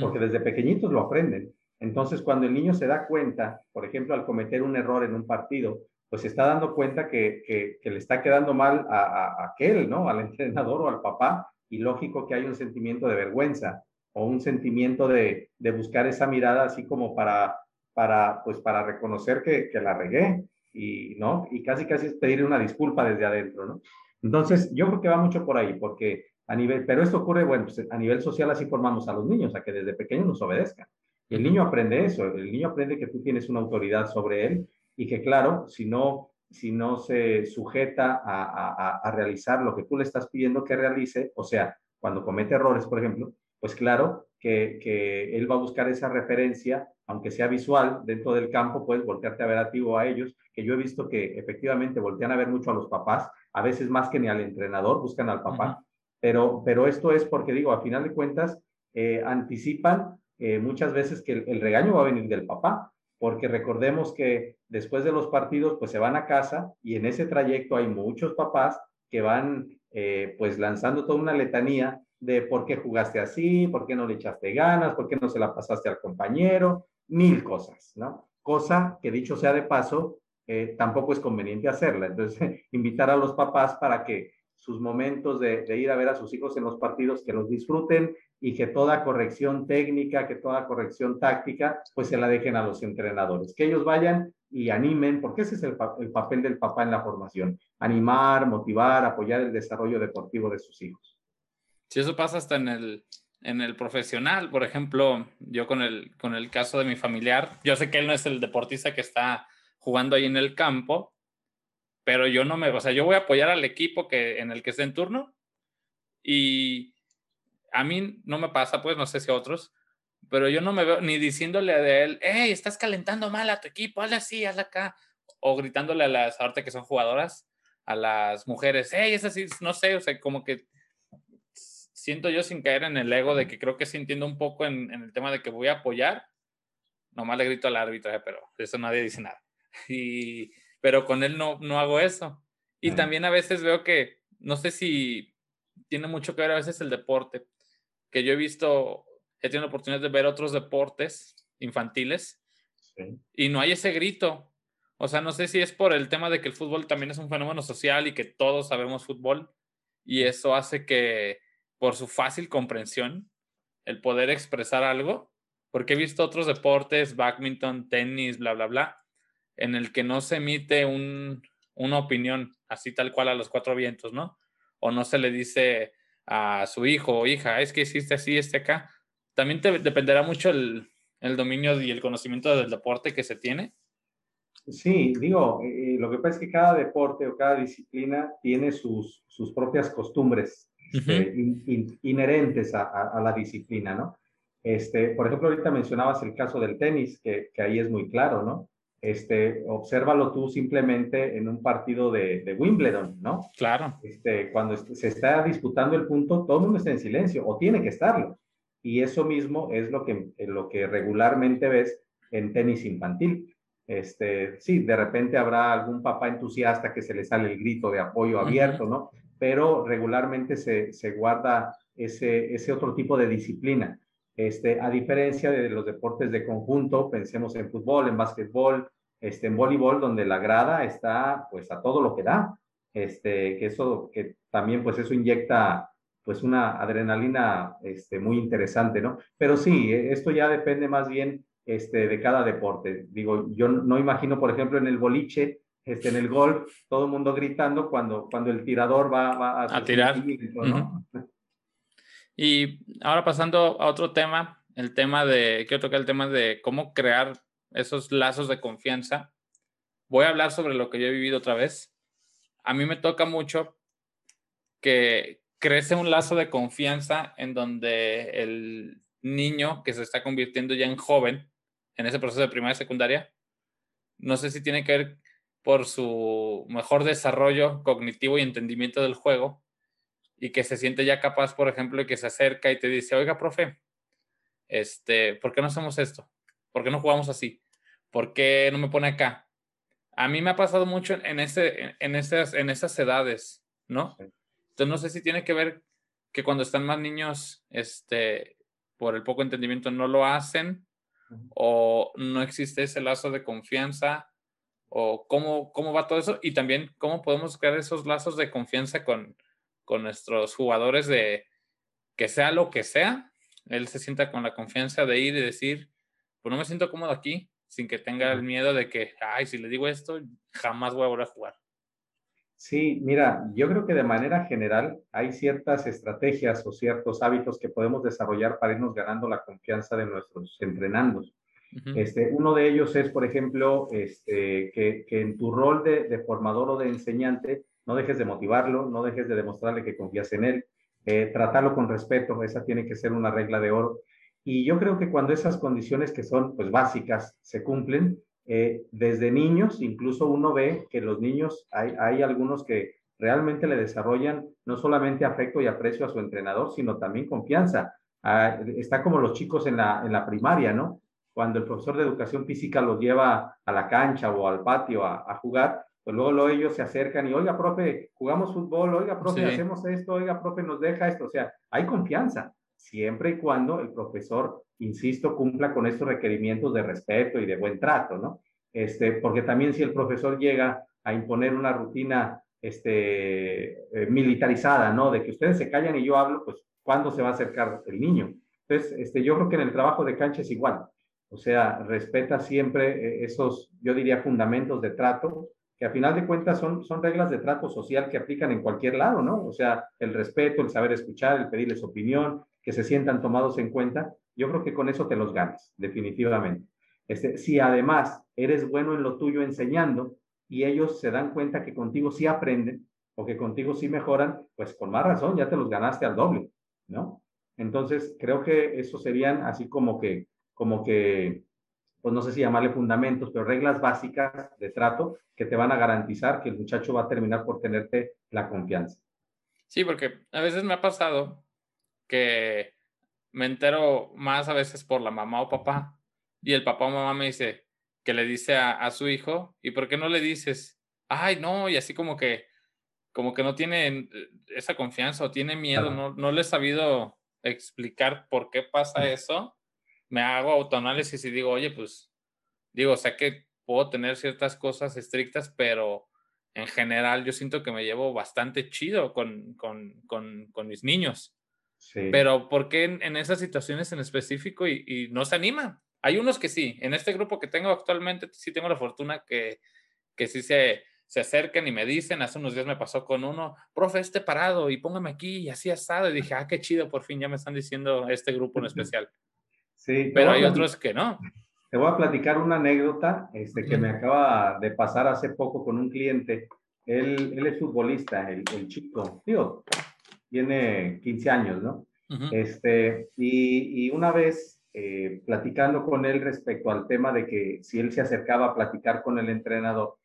porque desde pequeñitos lo aprenden. Entonces, cuando el niño se da cuenta, por ejemplo, al cometer un error en un partido, pues se está dando cuenta que, que, le está quedando mal a, aquel, ¿no? Al entrenador o al papá, y lógico que hay un sentimiento de vergüenza o un sentimiento de, de buscar esa mirada así como para, para, pues para reconocer que, que, la regué y, ¿no? Y casi, casi es pedir una disculpa desde adentro, ¿no? Entonces, yo creo que va mucho por ahí, porque a nivel, pero esto ocurre, bueno, pues a nivel social así formamos a los niños, a que desde pequeños nos obedezcan. El niño aprende eso, el niño aprende que tú tienes una autoridad sobre él y que claro, si no, si no se sujeta a, a, realizar lo que tú le estás pidiendo que realice, o sea, cuando comete errores, por ejemplo, pues claro que, que, él va a buscar esa referencia, aunque sea visual, dentro del campo, puedes voltearte a ver a ti o a ellos, que yo he visto que efectivamente voltean a ver mucho a los papás, a veces más que ni al entrenador, buscan al papá, pero, pero esto es porque digo, a final de cuentas, eh, anticipan eh, muchas veces que el, regaño va a venir del papá, porque recordemos que después de los partidos, pues se van a casa y en ese trayecto hay muchos papás que van eh, pues lanzando toda una letanía de por qué jugaste así, por qué no le echaste ganas, por qué no se la pasaste al compañero, mil cosas, ¿no? Cosa que dicho sea de paso, eh, tampoco es conveniente hacerla. Entonces, invitar a los papás para que sus momentos de, ir a ver a sus hijos en los partidos, que los disfruten y que toda corrección técnica, que toda corrección táctica, pues se la dejen a los entrenadores, que ellos vayan y animen, porque ese es el, el, papel del papá en la formación, animar, motivar, apoyar el desarrollo deportivo de sus hijos. Si eso pasa hasta en el, en el profesional, por ejemplo, yo con el, con el caso de mi familiar, yo sé que él no es el deportista que está jugando ahí en el campo, pero yo no me, o sea, yo voy a apoyar al equipo que, en el que esté en turno y a mí no me pasa, pues no sé si a otros, pero yo no me veo ni diciéndole a él, hey, estás calentando mal a tu equipo, hazle así, hazle acá, o gritándole a las, ahorita que son jugadoras, a las mujeres, hey, es así, no sé, o sea, como que siento yo sin caer en el ego de que creo que sí entiendo un poco en, en el tema de que voy a apoyar, nomás le grito al árbitro, eh, pero eso nadie dice nada. Y, pero con él no, no hago eso. Y también a veces veo que, no sé si tiene mucho que ver a veces el deporte, que yo he visto, he tenido la oportunidad de ver otros deportes infantiles y no hay ese grito. O sea, no sé si es por el tema de que el fútbol también es un fenómeno social y que todos sabemos fútbol y eso hace que por su fácil comprensión, el poder expresar algo, porque he visto otros deportes, badminton, tenis, bla, bla, bla, en el que no se emite un, una opinión así tal cual a los cuatro vientos, ¿no? o no se le dice a su hijo o hija, es que hiciste así, este acá. También te, dependerá mucho el, el dominio y el conocimiento del deporte que se tiene. Sí, digo, eh, lo que pasa es que cada deporte o cada disciplina tiene sus, sus propias costumbres este, inherentes a, a, la disciplina, ¿no? Este, por ejemplo, ahorita mencionabas el caso del tenis, que, que ahí es muy claro, ¿no? Este, obsérvalo tú simplemente en un partido de, de Wimbledon, ¿no? Claro. Este, cuando se está disputando el punto, todo el mundo está en silencio, o tiene que estarlo. Y eso mismo es lo que, lo que regularmente ves en tenis infantil este, sí, de repente habrá algún papá entusiasta que se le sale el grito de apoyo abierto, ¿no? Pero regularmente se, se guarda ese, ese otro tipo de disciplina. Este, a diferencia de los deportes de conjunto, pensemos en fútbol, en básquetbol, este, en voleibol, donde la grada está pues a todo lo que da. Este, que eso, que también pues eso inyecta pues una adrenalina este, muy interesante, ¿no? Pero sí, esto ya depende más bien este, de cada deporte. Digo, yo no imagino, por ejemplo, en el boliche, este, en el golf, todo el mundo gritando cuando, cuando el tirador va, a, tirar. Y ahora pasando a otro tema, el tema de, quiero tocar el tema de cómo crear esos lazos de confianza. Voy a hablar sobre lo que yo he vivido otra vez. A mí me toca mucho que crece un lazo de confianza en donde el niño que se está convirtiendo ya en joven en ese proceso de primaria y secundaria. No sé si tiene que ver por su mejor desarrollo cognitivo y entendimiento del juego y que se siente ya capaz, por ejemplo, y que se acerca y te dice, oiga, profe, este, ¿por qué no hacemos esto? ¿Por qué no jugamos así? ¿Por qué no me pone acá? A mí me ha pasado mucho en, ese, en, esas, en esas edades, ¿no? Entonces no sé si tiene que ver que cuando están más niños, este, por el poco entendimiento no lo hacen o no existe ese lazo de confianza o cómo, cómo va todo eso y también cómo podemos crear esos lazos de confianza con, con nuestros jugadores de que sea lo que sea, él se sienta con la confianza de ir y decir, pues no me siento cómodo aquí, sin que tenga el miedo de que, ay, si le digo esto, jamás voy a volver a jugar. Sí, mira, yo creo que de manera general hay ciertas estrategias o ciertos hábitos que podemos desarrollar para irnos ganando la confianza de nuestros entrenandos. este, uno de ellos es, por ejemplo, este, que, que en tu rol de, de, formador o de enseñante no dejes de motivarlo, no dejes de demostrarle que confías en él, eh, tratarlo con respeto, esa tiene que ser una regla de oro. Y yo creo que cuando esas condiciones que son pues básicas se cumplen, eh, desde niños, incluso uno ve que los niños, hay, hay algunos que realmente le desarrollan no solamente afecto y aprecio a su entrenador, sino también confianza. Ah, está como los chicos en la, en la primaria, ¿no? Cuando el profesor de educación física los lleva a la cancha o al patio a, a jugar, pues luego, luego, ellos se acercan y, oiga, profe, jugamos fútbol, oiga, profe, hacemos esto, oiga, profe, nos deja esto. O sea, hay confianza, siempre y cuando el profesor insisto, cumpla con estos requerimientos de respeto y de buen trato, ¿no? Este, porque también si el profesor llega a imponer una rutina este, eh, militarizada, ¿no? De que ustedes se callan y yo hablo, pues, ¿cuándo se va a acercar el niño? Entonces, este, yo creo que en el trabajo de cancha es igual. O sea, respeta siempre eh, esos, yo diría, fundamentos de trato, que a final de cuentas son, son reglas de trato social que aplican en cualquier lado, ¿no? O sea, el respeto, el saber escuchar, el pedirles opinión, que se sientan tomados en cuenta, yo creo que con eso te los ganas, definitivamente. Este, si además eres bueno en lo tuyo enseñando y ellos se dan cuenta que contigo sí aprenden o que contigo sí mejoran, pues con más razón ya te los ganaste al doble, ¿no? Entonces, creo que eso serían así como que, como que, pues no sé si llamarle fundamentos, pero reglas básicas de trato que te van a garantizar que el muchacho va a terminar por tenerte la confianza. Sí, porque a veces me ha pasado que me entero más a veces por la mamá o papá y el papá o mamá me dice que le dice a, su hijo, ¿y por qué no le dices? Ay, no, y así como que, como que no tiene eh, esa confianza o tiene miedo, no, no le he sabido explicar por qué pasa eso, me hago autoanálisis y digo, oye, pues, digo, o sea que puedo tener ciertas cosas estrictas, pero en general yo siento que me llevo bastante chido con, con, con, con mis niños. Pero ¿por qué en, esas situaciones en específico y, no se animan? Hay unos que sí. En este grupo que tengo actualmente sí tengo la fortuna que, que sí se, se acercan y me dicen, hace unos días me pasó con uno, profe, este parado y póngame aquí y así asado. Y dije, ah, qué chido, por fin ya me están diciendo este grupo en especial. Sí. Pero hay otros que no. Te voy a platicar una anécdota este, que me acaba de pasar hace poco con un cliente. Él, él es futbolista, el, el chico, tío, tiene 15 años, ¿no? este, y, y, una vez eh, platicando con él respecto al tema de que si él se acercaba a platicar con el entrenador,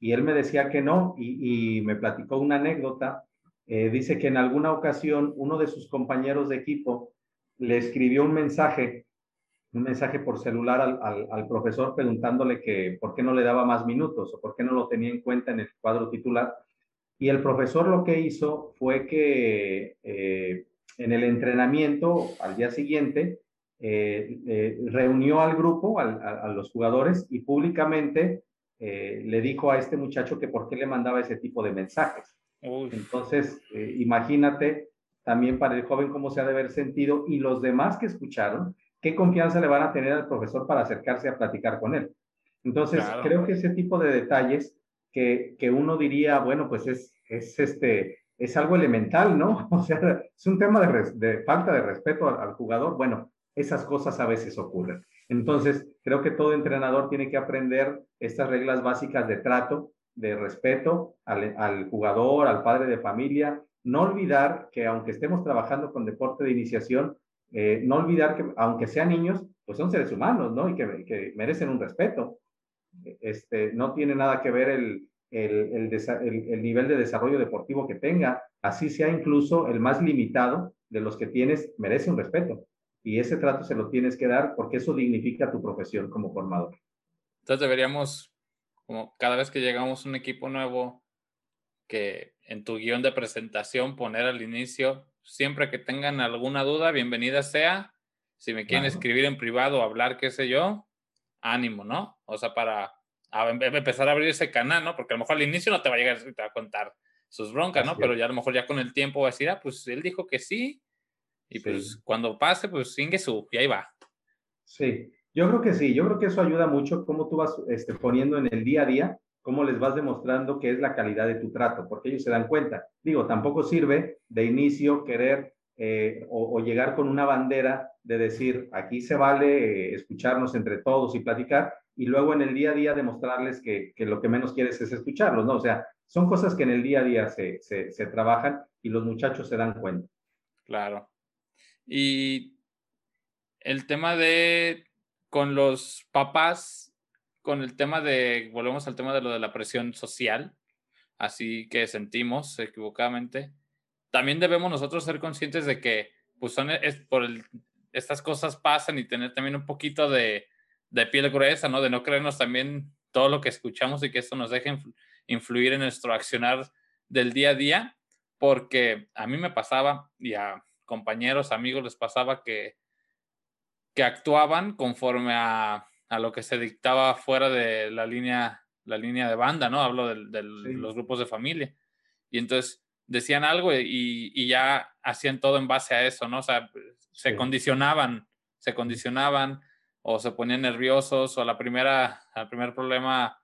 y él me decía que no, y, y me platicó una anécdota. Eh, dice que en alguna ocasión uno de sus compañeros de equipo le escribió un mensaje un mensaje por celular al, al, profesor preguntándole que por qué no le daba más minutos o por qué no lo tenía en cuenta en el cuadro titular. Y el profesor lo que hizo fue que eh, en el entrenamiento al día siguiente eh, eh, reunió al grupo, a, los jugadores y públicamente le dijo a este muchacho que por qué le mandaba ese tipo de mensajes. Entonces, imagínate también para el joven cómo se ha de haber sentido y los demás que escucharon, qué confianza le van a tener al profesor para acercarse a platicar con él. Entonces, creo que ese tipo de detalles que, que uno diría, bueno, pues es, es, este, es algo elemental, ¿no? O sea, es un tema de, de falta de respeto al, jugador. Bueno, esas cosas a veces ocurren. Entonces, creo que todo entrenador tiene que aprender estas reglas básicas de trato, de respeto al, al, jugador, al padre de familia. No olvidar que aunque estemos trabajando con deporte de iniciación, eh, no olvidar que aunque sean niños, pues son seres humanos, ¿no? Y que, merecen un respeto. Este, no tiene nada que ver el, el, el, nivel de desarrollo deportivo que tenga, así sea incluso el más limitado de los que tienes, merece un respeto. Y ese trato se lo tienes que dar porque eso dignifica tu profesión como formador. Entonces deberíamos, como cada vez que llegamos a un equipo nuevo, que en tu guion de presentación poner al inicio Siempre que tengan alguna duda, bienvenida sea. Si me quieren escribir en privado o hablar, qué sé yo, ánimo, ¿no? O sea, para empezar a abrir ese canal, ¿no? Porque a lo mejor al inicio no te va a llegar a contar sus broncas, ¿no? Pero ya a lo mejor ya con el tiempo va a decir, ah, pues él dijo que sí. Y pues cuando pase, pues singue su, y ahí va. Sí, yo creo que sí, yo creo que eso ayuda mucho, cómo tú vas este, poniendo en el día a día cómo les vas demostrando qué es la calidad de tu trato, porque ellos se dan cuenta. Digo, tampoco sirve de inicio querer eh, o, llegar con una bandera de decir, aquí se vale eh, escucharnos entre todos y platicar, y luego en el día a día demostrarles que, que, lo que menos quieres es escucharlos, ¿no? O sea, son cosas que en el día a día se, se, se trabajan y los muchachos se dan cuenta. Claro. Y el tema de con los papás, con el tema de, volvemos al tema de lo de la presión social, así que sentimos equivocadamente, también debemos nosotros ser conscientes de que, pues, son, es por estas cosas pasan y tener también un poquito de, de piel gruesa, ¿no? De no creernos también todo lo que escuchamos y que esto nos deje influir en nuestro accionar del día a día, porque a mí me pasaba y a compañeros, amigos les pasaba que, que actuaban conforme a a lo que se dictaba fuera de la línea, la línea de banda, ¿no? Hablo de, los grupos de familia. Y entonces decían algo y, ya hacían todo en base a eso, ¿no? O sea, se condicionaban, se condicionaban o se ponían nerviosos o la primera, al primer problema,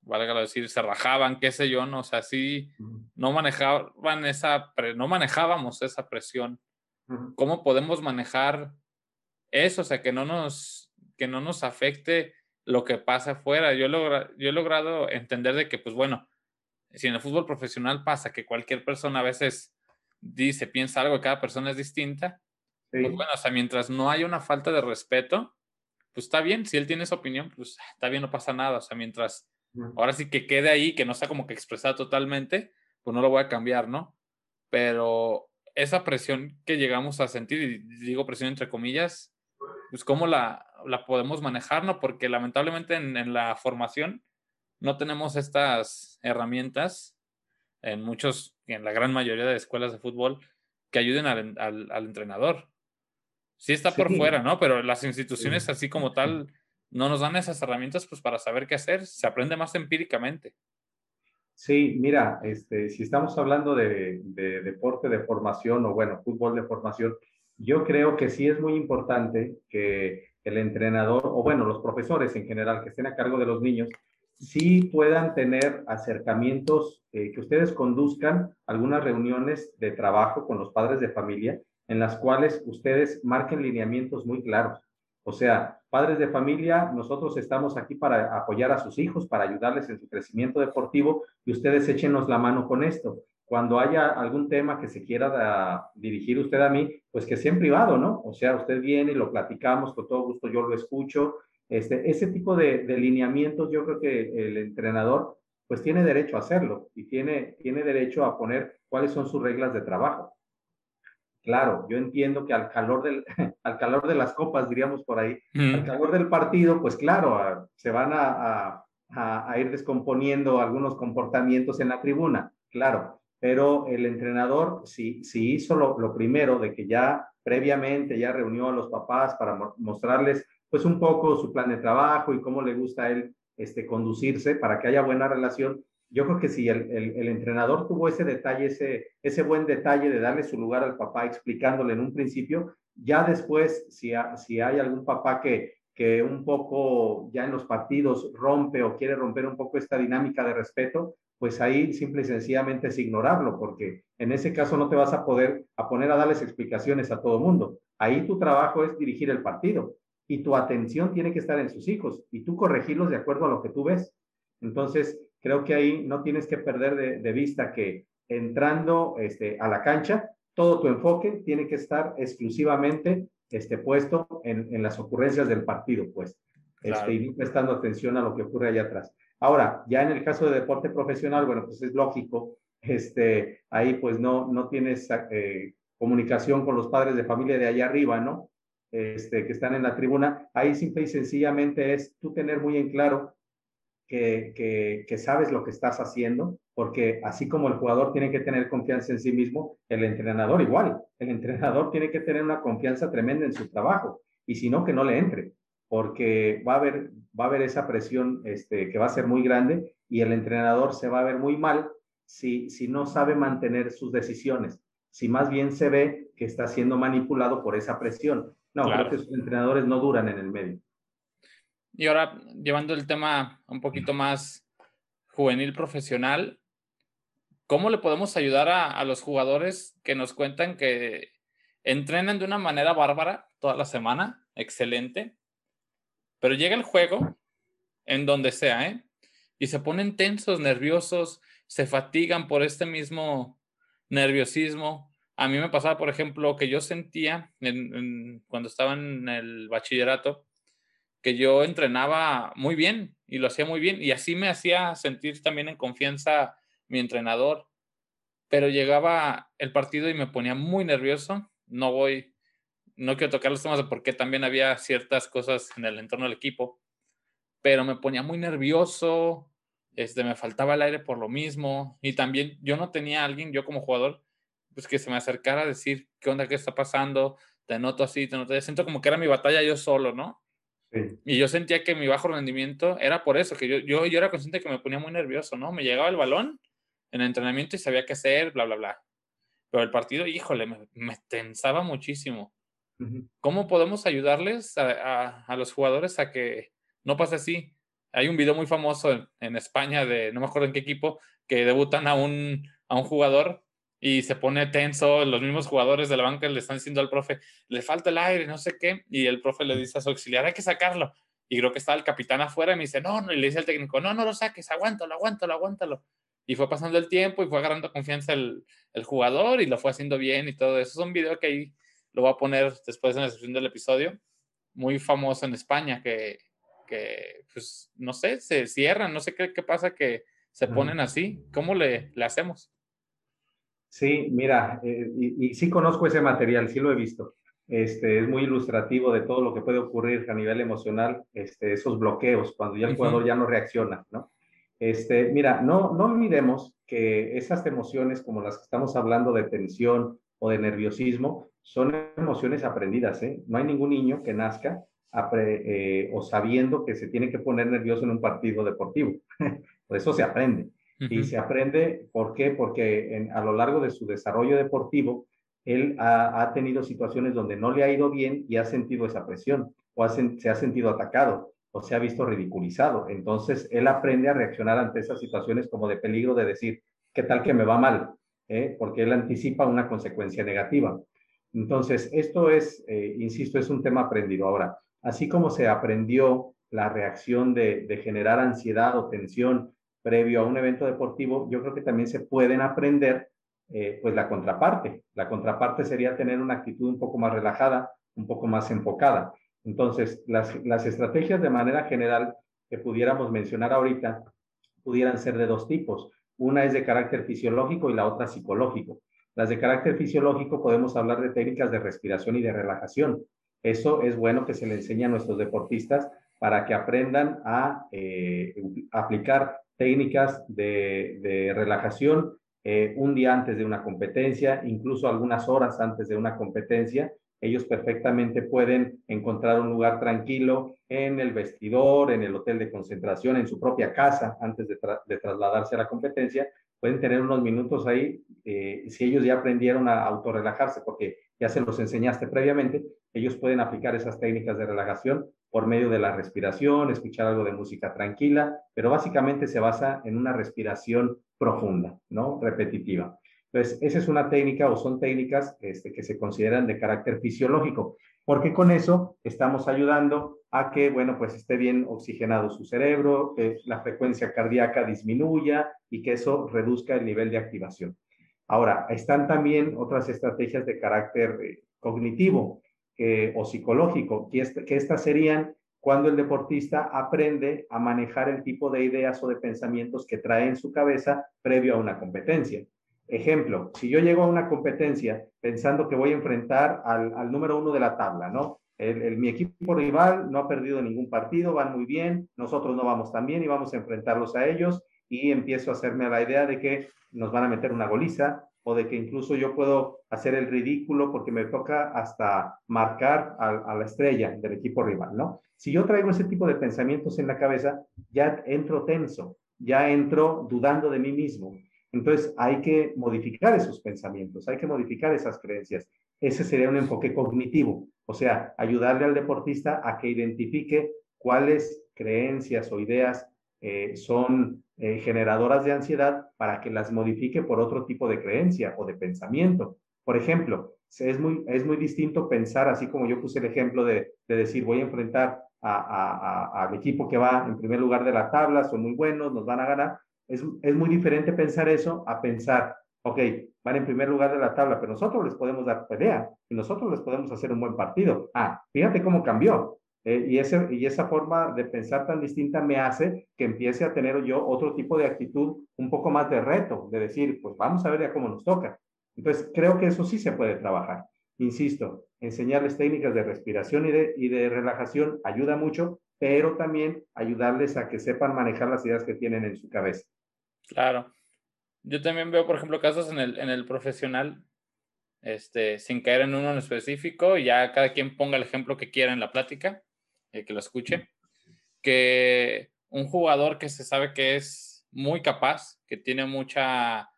valga decir, se rajaban, qué sé yo, ¿no? O sea, sí, no manejaban esa, no manejábamos esa presión. ¿Cómo podemos manejar eso? O sea, que no nos, que no nos afecte lo que pasa afuera. Yo, yo he logrado entender de que, pues bueno, si en el fútbol profesional pasa que cualquier persona a veces dice, piensa algo, cada persona es distinta, pues bueno, o sea, mientras no haya una falta de respeto, pues está bien, si él tiene esa opinión, pues está bien, no pasa nada, o sea, mientras, ahora sí que quede ahí, que no sea como que expresado totalmente, pues no lo voy a cambiar, ¿no? Pero esa presión que llegamos a sentir, y digo presión entre comillas, pues cómo la, la podemos manejar, ¿no? Porque lamentablemente en, la formación no tenemos estas herramientas en muchos, en la gran mayoría de escuelas de fútbol que ayuden al, al, entrenador. Sí está por fuera, ¿no? Pero las instituciones así como tal no nos dan esas herramientas pues para saber qué hacer, se aprende más empíricamente. Sí, mira, este, si estamos hablando de, de deporte de formación o bueno, fútbol de formación, yo creo que sí es muy importante que el entrenador, o bueno, los profesores en general que estén a cargo de los niños, sí puedan tener acercamientos, eh, que ustedes conduzcan algunas reuniones de trabajo con los padres de familia en las cuales ustedes marquen lineamientos muy claros. O sea, padres de familia, nosotros estamos aquí para apoyar a sus hijos, para ayudarles en su crecimiento deportivo y ustedes échenos la mano con esto. Cuando haya algún tema que se quiera dirigir usted a mí, pues que sea en privado, ¿no? O sea, usted viene y lo platicamos, con todo gusto yo lo escucho. Este, ese tipo de, de lineamientos yo creo que el entrenador pues tiene derecho a hacerlo y tiene, tiene derecho a poner cuáles son sus reglas de trabajo. Claro, yo entiendo que al calor, del, al calor de las copas, diríamos por ahí, al calor del partido, pues claro, se van a, a, ir descomponiendo algunos comportamientos en la tribuna, claro, pero el entrenador, si, si hizo lo, primero de que ya previamente ya reunió a los papás para mostrarles pues un poco su plan de trabajo y cómo le gusta a él este, conducirse para que haya buena relación, yo creo que si el, el, entrenador tuvo ese detalle, ese, ese buen detalle de darle su lugar al papá explicándole en un principio, ya después, si, si hay algún papá que, que un poco ya en los partidos rompe o quiere romper un poco esta dinámica de respeto, pues ahí simple y sencillamente es ignorarlo, porque en ese caso no te vas a poder a poner a darles explicaciones a todo mundo. Ahí tu trabajo es dirigir el partido y tu atención tiene que estar en sus hijos y tú corregirlos de acuerdo a lo que tú ves. Entonces, creo que ahí no tienes que perder de, vista que entrando este, a la cancha, todo tu enfoque tiene que estar exclusivamente este, puesto en, en las ocurrencias del partido, pues, este, y prestando atención a lo que ocurre allá atrás. Ahora, ya en el caso de deporte profesional, bueno, pues es lógico, este, ahí pues no, no tienes eh, comunicación con los padres de familia de allá arriba, ¿no? Este, que están en la tribuna. Ahí simple y sencillamente es tú tener muy en claro que, sabes lo que estás haciendo, porque así como el jugador tiene que tener confianza en sí mismo, el entrenador igual. El entrenador tiene que tener una confianza tremenda en su trabajo y si no, que no le entre, porque va a haber, va a haber esa presión este, que va a ser muy grande y el entrenador se va a ver muy mal si, si no sabe mantener sus decisiones, si más bien se ve que está siendo manipulado por esa presión. No, creo que sus entrenadores no duran en el medio. Y ahora, llevando el tema un poquito más juvenil profesional, ¿cómo le podemos ayudar a, los jugadores que nos cuentan que entrenan de una manera bárbara toda la semana? Excelente. Pero llega el juego, en donde sea, ¿eh? Y se ponen tensos, nerviosos, se fatigan por este mismo nerviosismo. A mí me pasaba, por ejemplo, que yo sentía cuando estaba en el bachillerato, que yo entrenaba muy bien y lo hacía muy bien y así me hacía sentir también en confianza mi entrenador. Pero llegaba el partido y me ponía muy nervioso. No voy, no quiero tocar los temas de por qué también había ciertas cosas en el entorno del equipo, pero me ponía muy nervioso, este, me faltaba el aire por lo mismo y también yo no tenía a alguien, yo como jugador, pues que se me acercara a decir, ¿qué onda, qué está pasando? Te noto así, te noto así. Siento como que era mi batalla yo solo, ¿no? Y yo sentía que mi bajo rendimiento era por eso, que yo, yo, yo era consciente que me ponía muy nervioso, ¿no? Me llegaba el balón en el entrenamiento y sabía qué hacer, bla, bla, bla. Pero el partido, híjole, me, me tensaba muchísimo. ¿Cómo podemos ayudarles a, a, los jugadores a que no pase así? Hay un video muy famoso en, en, España de, no me acuerdo en qué equipo, que debutan a un, a un jugador y se pone tenso, los mismos jugadores de la banca le están diciendo al profe, le falta el aire, no sé qué, y el profe le dice a su auxiliar, hay que sacarlo. Y creo que estaba el capitán afuera y me dice, no, no, y le dice al técnico, no, no lo saques, aguántalo, aguántalo, aguántalo. Y fue pasando el tiempo y fue agarrando confianza el, el jugador y lo fue haciendo bien y todo eso. Es un video que ahí lo voy a poner después en la descripción del episodio, muy famoso en España, que, que pues, no sé, se cierran, no sé qué, qué pasa que se ponen así. ¿Cómo le, le hacemos? Sí, mira, eh, y, sí conozco ese material, sí lo he visto. Este, es muy ilustrativo de todo lo que puede ocurrir a nivel emocional, este, esos bloqueos, cuando ya el jugador ya no reacciona, ¿no? Este, mira, no, no olvidemos que esas emociones como las que estamos hablando de tensión o de nerviosismo son emociones aprendidas, ¿eh? No hay ningún niño que nazca eh, o sabiendo que se tiene que poner nervioso en un partido deportivo. Por eso se aprende. Y se aprende, ¿por qué? Porque a lo largo de su desarrollo deportivo, él ha, tenido situaciones donde no le ha ido bien y ha sentido esa presión o se ha sentido atacado. o se ha visto ridiculizado. Entonces, él aprende a reaccionar ante esas situaciones como de peligro de decir, ¿qué tal que me va mal? ¿Eh? Porque él anticipa una consecuencia negativa. Entonces, esto es, eh, insisto, es un tema aprendido. Ahora, así como se aprendió la reacción de, de generar ansiedad o tensión previo a un evento deportivo, yo creo que también se pueden aprender eh, pues la contraparte. La contraparte sería tener una actitud un poco más relajada, un poco más enfocada. Entonces, las, las estrategias de manera general que pudiéramos mencionar ahorita pudieran ser de dos tipos. Una es de carácter fisiológico y la otra psicológico. Las de carácter fisiológico podemos hablar de técnicas de respiración y de relajación. Eso es bueno que se le enseñe a nuestros deportistas para que aprendan a eh, aplicar técnicas de, relajación eh, un día antes de una competencia, incluso algunas horas antes de una competencia. Ellos perfectamente pueden encontrar un lugar tranquilo en el vestidor, en el hotel de concentración, en su propia casa antes de, trasladarse a la competencia. Pueden tener unos minutos ahí, eh, si ellos ya aprendieron a autorrelajarse, porque ya se los enseñaste previamente, ellos pueden aplicar esas técnicas de relajación por medio de la respiración, escuchar algo de música tranquila, pero básicamente se basa en una respiración profunda, ¿no? Repetitiva. Entonces, esa es una técnica o son técnicas este, que se consideran de carácter fisiológico, porque con eso estamos ayudando a que, bueno, pues esté bien oxigenado su cerebro, que la frecuencia cardíaca disminuya y que eso reduzca el nivel de activación. Ahora, están también otras estrategias de carácter eh, cognitivo o psicológico, que, que estas serían cuando el deportista aprende a manejar el tipo de ideas o de pensamientos que trae en su cabeza previo a una competencia. Ejemplo, si yo llego a una competencia pensando que voy a enfrentar al, número uno de la tabla, ¿no? Mi equipo rival no ha perdido ningún partido, van muy bien, nosotros no vamos tan bien y vamos a enfrentarlos a ellos y empiezo a hacerme la idea de que nos van a meter una goliza o de que incluso yo puedo hacer el ridículo porque me toca hasta marcar a, a la estrella del equipo rival, ¿no? Si yo traigo ese tipo de pensamientos en la cabeza, ya entro tenso, ya entro dudando de mí mismo. Entonces hay que modificar esos pensamientos, hay que modificar esas creencias. Ese sería un enfoque cognitivo, o sea, ayudarle al deportista a que identifique cuáles creencias o ideas eh, son eh, generadoras de ansiedad para que las modifique por otro tipo de creencia o de pensamiento. Por ejemplo, es muy, es muy distinto pensar, así como yo puse el ejemplo de, de decir, voy a enfrentar al equipo que va en primer lugar de la tabla, son muy buenos, nos van a ganar. Es, es muy diferente pensar eso a pensar, ok, van en primer lugar de la tabla, pero nosotros les podemos dar pelea y nosotros les podemos hacer un buen partido. Ah, fíjate cómo cambió. Eh, y, ese, y esa forma de pensar tan distinta me hace que empiece a tener yo otro tipo de actitud, un poco más de reto, de decir, pues vamos a ver ya cómo nos toca. Entonces, creo que eso sí se puede trabajar. Insisto, enseñarles técnicas de respiración y de, y de relajación ayuda mucho, pero también ayudarles a que sepan manejar las ideas que tienen en su cabeza. Claro. Yo también veo, por ejemplo, casos en el, en el profesional, este, sin caer en uno en específico, y ya cada quien ponga el ejemplo que quiera en la plática, eh, que lo escuche, que un jugador que se sabe que es muy capaz, que tiene mucha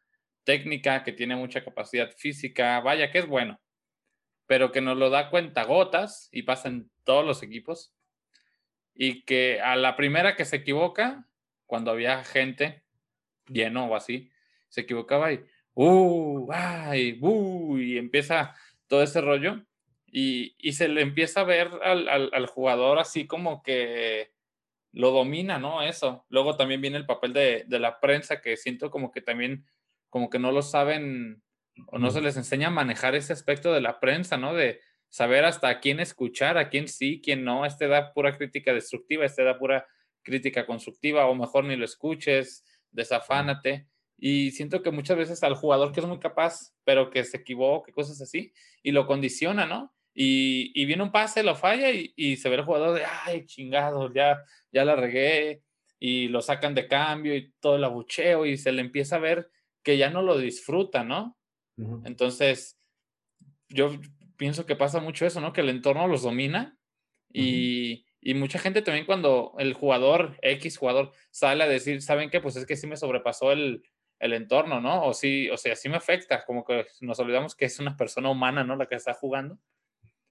técnica, que tiene mucha capacidad física, vaya que es bueno, pero que nos lo da cuenta gotas y pasa en todos los equipos. Y que a la primera que se equivoca, cuando había gente lleno o así, se equivocaba y, uh, ay, uh, y empieza todo ese rollo. Y, y se le empieza a ver al, al, al, jugador así como que lo domina, ¿no? Eso. Luego también viene el papel de, de la prensa, que siento como que también, como que no lo saben o no se les enseña a manejar ese aspecto de la prensa, ¿no? De saber hasta a quién escuchar, a quién sí, quién no. Este da pura crítica destructiva, este da pura crítica constructiva, o mejor ni lo escuches, desafánate. Y siento que muchas veces al jugador que es muy capaz, pero que se equivoque, cosas así, y lo condiciona, ¿no? Y, y viene un pase, lo falla y, y, se ve el jugador de, ay, chingado, ya, ya la regué, y lo sacan de cambio y todo el abucheo, y se le empieza a ver que ya no lo disfruta, ¿no? Entonces, yo pienso que pasa mucho eso, ¿no? Que el entorno los domina y, y, mucha gente también cuando el jugador, X jugador, sale a decir, ¿saben qué? Pues es que sí me sobrepasó el, el entorno, ¿no? O sí, o sea, sí me afecta, como que nos olvidamos que es una persona humana, ¿no? La que está jugando.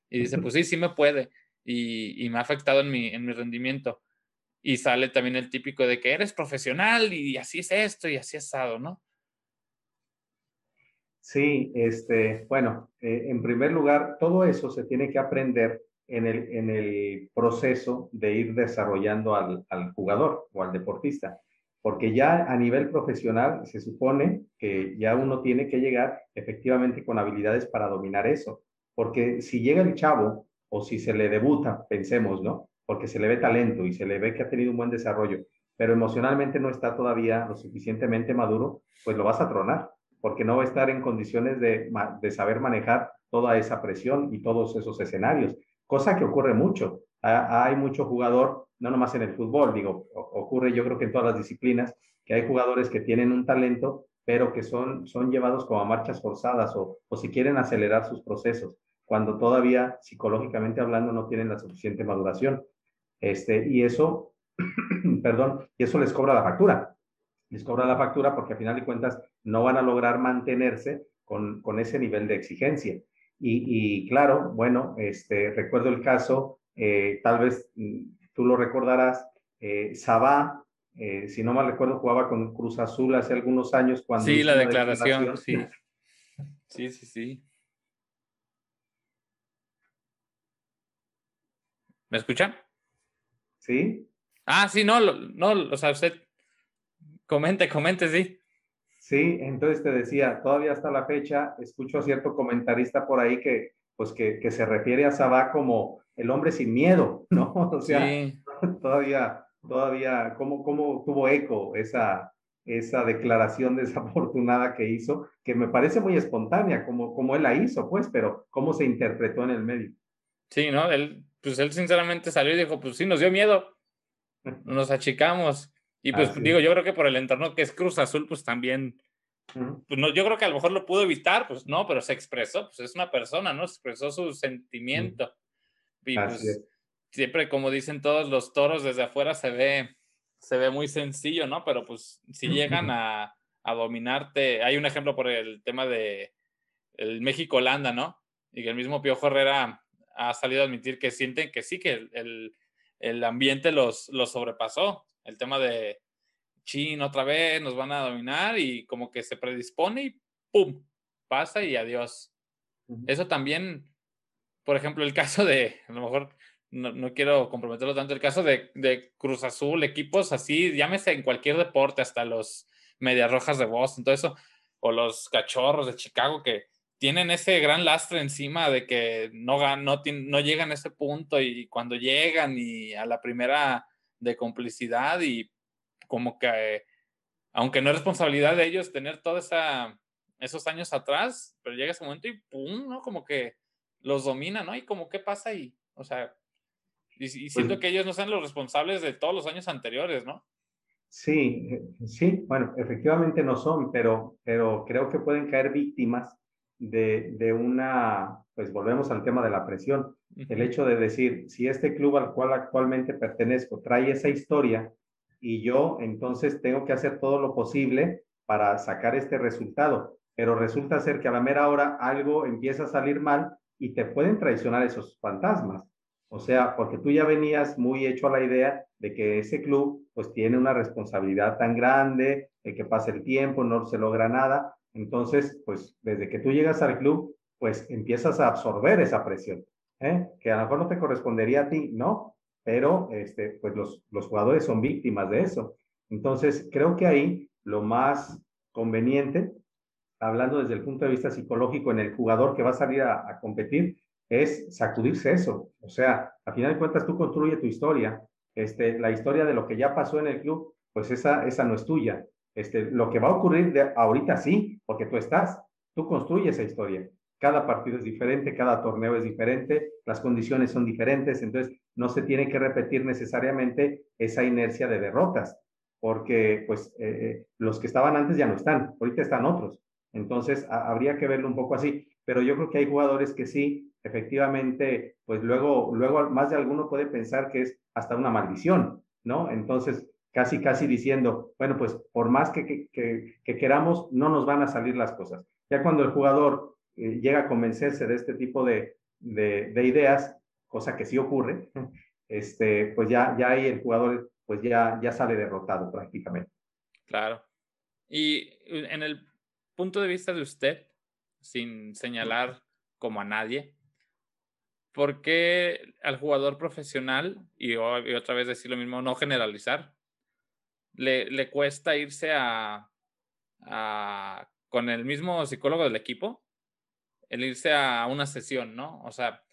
Y dice, pues sí, sí me puede. Y, y me ha afectado en mi, en mi rendimiento. y sale también el típico de que eres profesional y así es esto y así es asado, ¿no? Sí, este, bueno, eh, en primer lugar, todo eso se tiene que aprender en el, en el proceso de ir desarrollando al, al jugador o al deportista porque ya a nivel profesional se supone que ya uno tiene que llegar efectivamente con habilidades para dominar eso, porque si llega el chavo o si se le debuta, pensemos, ¿no? Porque se le ve talento y se le ve que ha tenido un buen desarrollo, pero emocionalmente no está todavía lo suficientemente maduro, pues lo vas a tronar, porque no va a estar en condiciones de, saber manejar toda esa presión y todos esos escenarios, cosa que ocurre mucho. Hay mucho jugador no nomás en el fútbol, digo, ocurre yo creo que en todas las disciplinas, que hay jugadores que tienen un talento, pero que son, son llevados como a marchas forzadas o, o si quieren acelerar sus procesos, cuando todavía psicológicamente hablando no tienen la suficiente maduración. Este, y eso, perdón, y eso les cobra la factura. Les cobra la factura porque a final de cuentas no van a lograr mantenerse con, con ese nivel de exigencia. Y, y claro, bueno, este, recuerdo el caso, eh, tal vez mm, tú lo recordarás, eh, Sabá, eh, si no mal recuerdo, jugaba con Cruz Azul hace algunos años cuando... Sí, la declaración, sí. Sí, sí, sí. ¿Me escuchan? Sí. Ah, sí, no, no, o sea, usted comente, comente, sí. Sí, entonces te decía, todavía hasta la fecha escucho a cierto comentarista por ahí que, pues que, que se refiere a Sabá como el hombre sin miedo, ¿no? O sea, todavía, todavía, ¿cómo, ¿cómo tuvo eco esa, esa declaración desafortunada que hizo, que me parece muy espontánea, como, como él la hizo, pues, pero cómo se interpretó en el medio. Sí, ¿no? Él, pues él sinceramente salió y dijo, pues sí, nos dio miedo, nos achicamos. Y pues digo, yo creo que por el entorno que es Cruz Azul, pues también, pues no, yo creo que a lo mejor lo pudo evitar, pues no, pero se expresó, pues es una persona, ¿no? expresó su sentimiento. Y pues, siempre, como dicen todos los toros, desde afuera se ve, se ve muy sencillo, ¿no? Pero pues si llegan a, a dominarte, hay un ejemplo por el tema de el México-Holanda, ¿no? Y que el mismo Piojo Herrera ha salido a admitir que sienten que sí, que el, el, ambiente los, los sobrepasó. El tema de chin, otra vez nos van a dominar y como que se predispone y ¡pum! pasa y adiós. Eso también por ejemplo, el caso de, a lo mejor no, no quiero comprometerlo tanto, el caso de, de, Cruz Azul, equipos así, llámese en cualquier deporte, hasta los Medias Rojas de Boston, todo eso, o los Cachorros de Chicago, que tienen ese gran lastre encima de que no, no, no llegan a ese punto y cuando llegan y a la primera de complicidad y como que, aunque no es responsabilidad de ellos tener todos esos años atrás, pero llega ese momento y pum, ¿no? Como que los domina, ¿no? Y como, ¿qué pasa ahí? O sea, y, siento pues que ellos no sean los responsables de todos los años anteriores, ¿no? Sí, sí, bueno, efectivamente no son, pero, pero creo que pueden caer víctimas de, de una, pues volvemos al tema de la presión. El hecho de decir, si este club al cual actualmente pertenezco trae esa historia y yo entonces tengo que hacer todo lo posible para sacar este resultado, pero resulta ser que a la mera hora algo empieza a salir mal y te pueden traicionar esos fantasmas. O sea, porque tú ya venías muy hecho a la idea de que ese club pues tiene una responsabilidad tan grande, de que pasa el tiempo, no se logra nada. Entonces, pues desde que tú llegas al club, pues empiezas a absorber esa presión, ¿eh? que a lo mejor no te correspondería a ti, ¿no? Pero este, pues los, los jugadores son víctimas de eso. Entonces, creo que ahí lo más conveniente hablando desde el punto de vista psicológico en el jugador que va a salir a, competir, es sacudirse eso. O sea, a final de cuentas tú construyes tu historia. Este, la historia de lo que ya pasó en el club, pues esa, esa no es tuya. Este, lo que va a ocurrir de ahorita sí, porque tú estás, tú construyes esa historia. Cada partido es diferente, cada torneo es diferente, las condiciones son diferentes, entonces no se tiene que repetir necesariamente esa inercia de derrotas, porque pues eh, eh, los que estaban antes ya no están, ahorita están otros. Entonces, habría que verlo un poco así. Pero yo creo que hay jugadores que sí, efectivamente, pues luego, luego más de alguno puede pensar que es hasta una maldición, ¿no? Entonces, casi, casi diciendo, bueno, pues por más que, que, que, queramos, no nos van a salir las cosas. Ya cuando el jugador eh, llega a convencerse de este tipo de, de, de, ideas, cosa que sí ocurre, este, pues ya, ya ahí el jugador pues ya, ya sale derrotado prácticamente. Claro. Y en el punto de vista de usted, sin señalar como a nadie, ¿por qué al jugador profesional, y, otra vez decir lo mismo, no generalizar, le, le cuesta irse a, a, con el mismo psicólogo del equipo, el irse a una sesión, ¿no? O sea,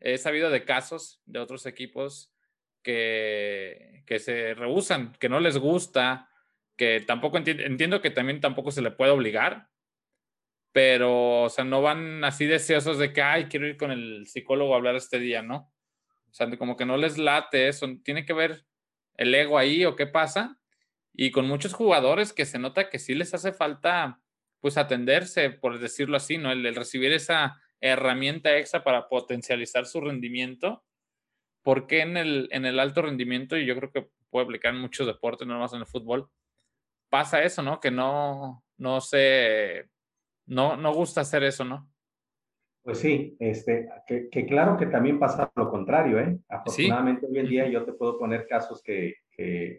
he sabido de casos de otros equipos que, que se rehusan, que no les gusta, que tampoco entiendo que también tampoco se le puede obligar, pero, o sea, no van así deseosos de que, ay, quiero ir con el psicólogo a hablar este día, ¿no? O sea, como que no les late eso, tiene que ver el ego ahí o qué pasa. Y con muchos jugadores que se nota que sí les hace falta, pues, atenderse, por decirlo así, ¿no? El, recibir esa herramienta extra para potencializar su rendimiento. Porque en el, en el alto rendimiento, y yo creo que puede aplicar en muchos deportes, no más en el fútbol, pasa eso, ¿no? Que no, no se no, no gusta hacer eso, ¿no? Pues sí, este, que, claro que también pasa lo contrario, ¿eh? Afortunadamente hoy en día yo te puedo poner casos que,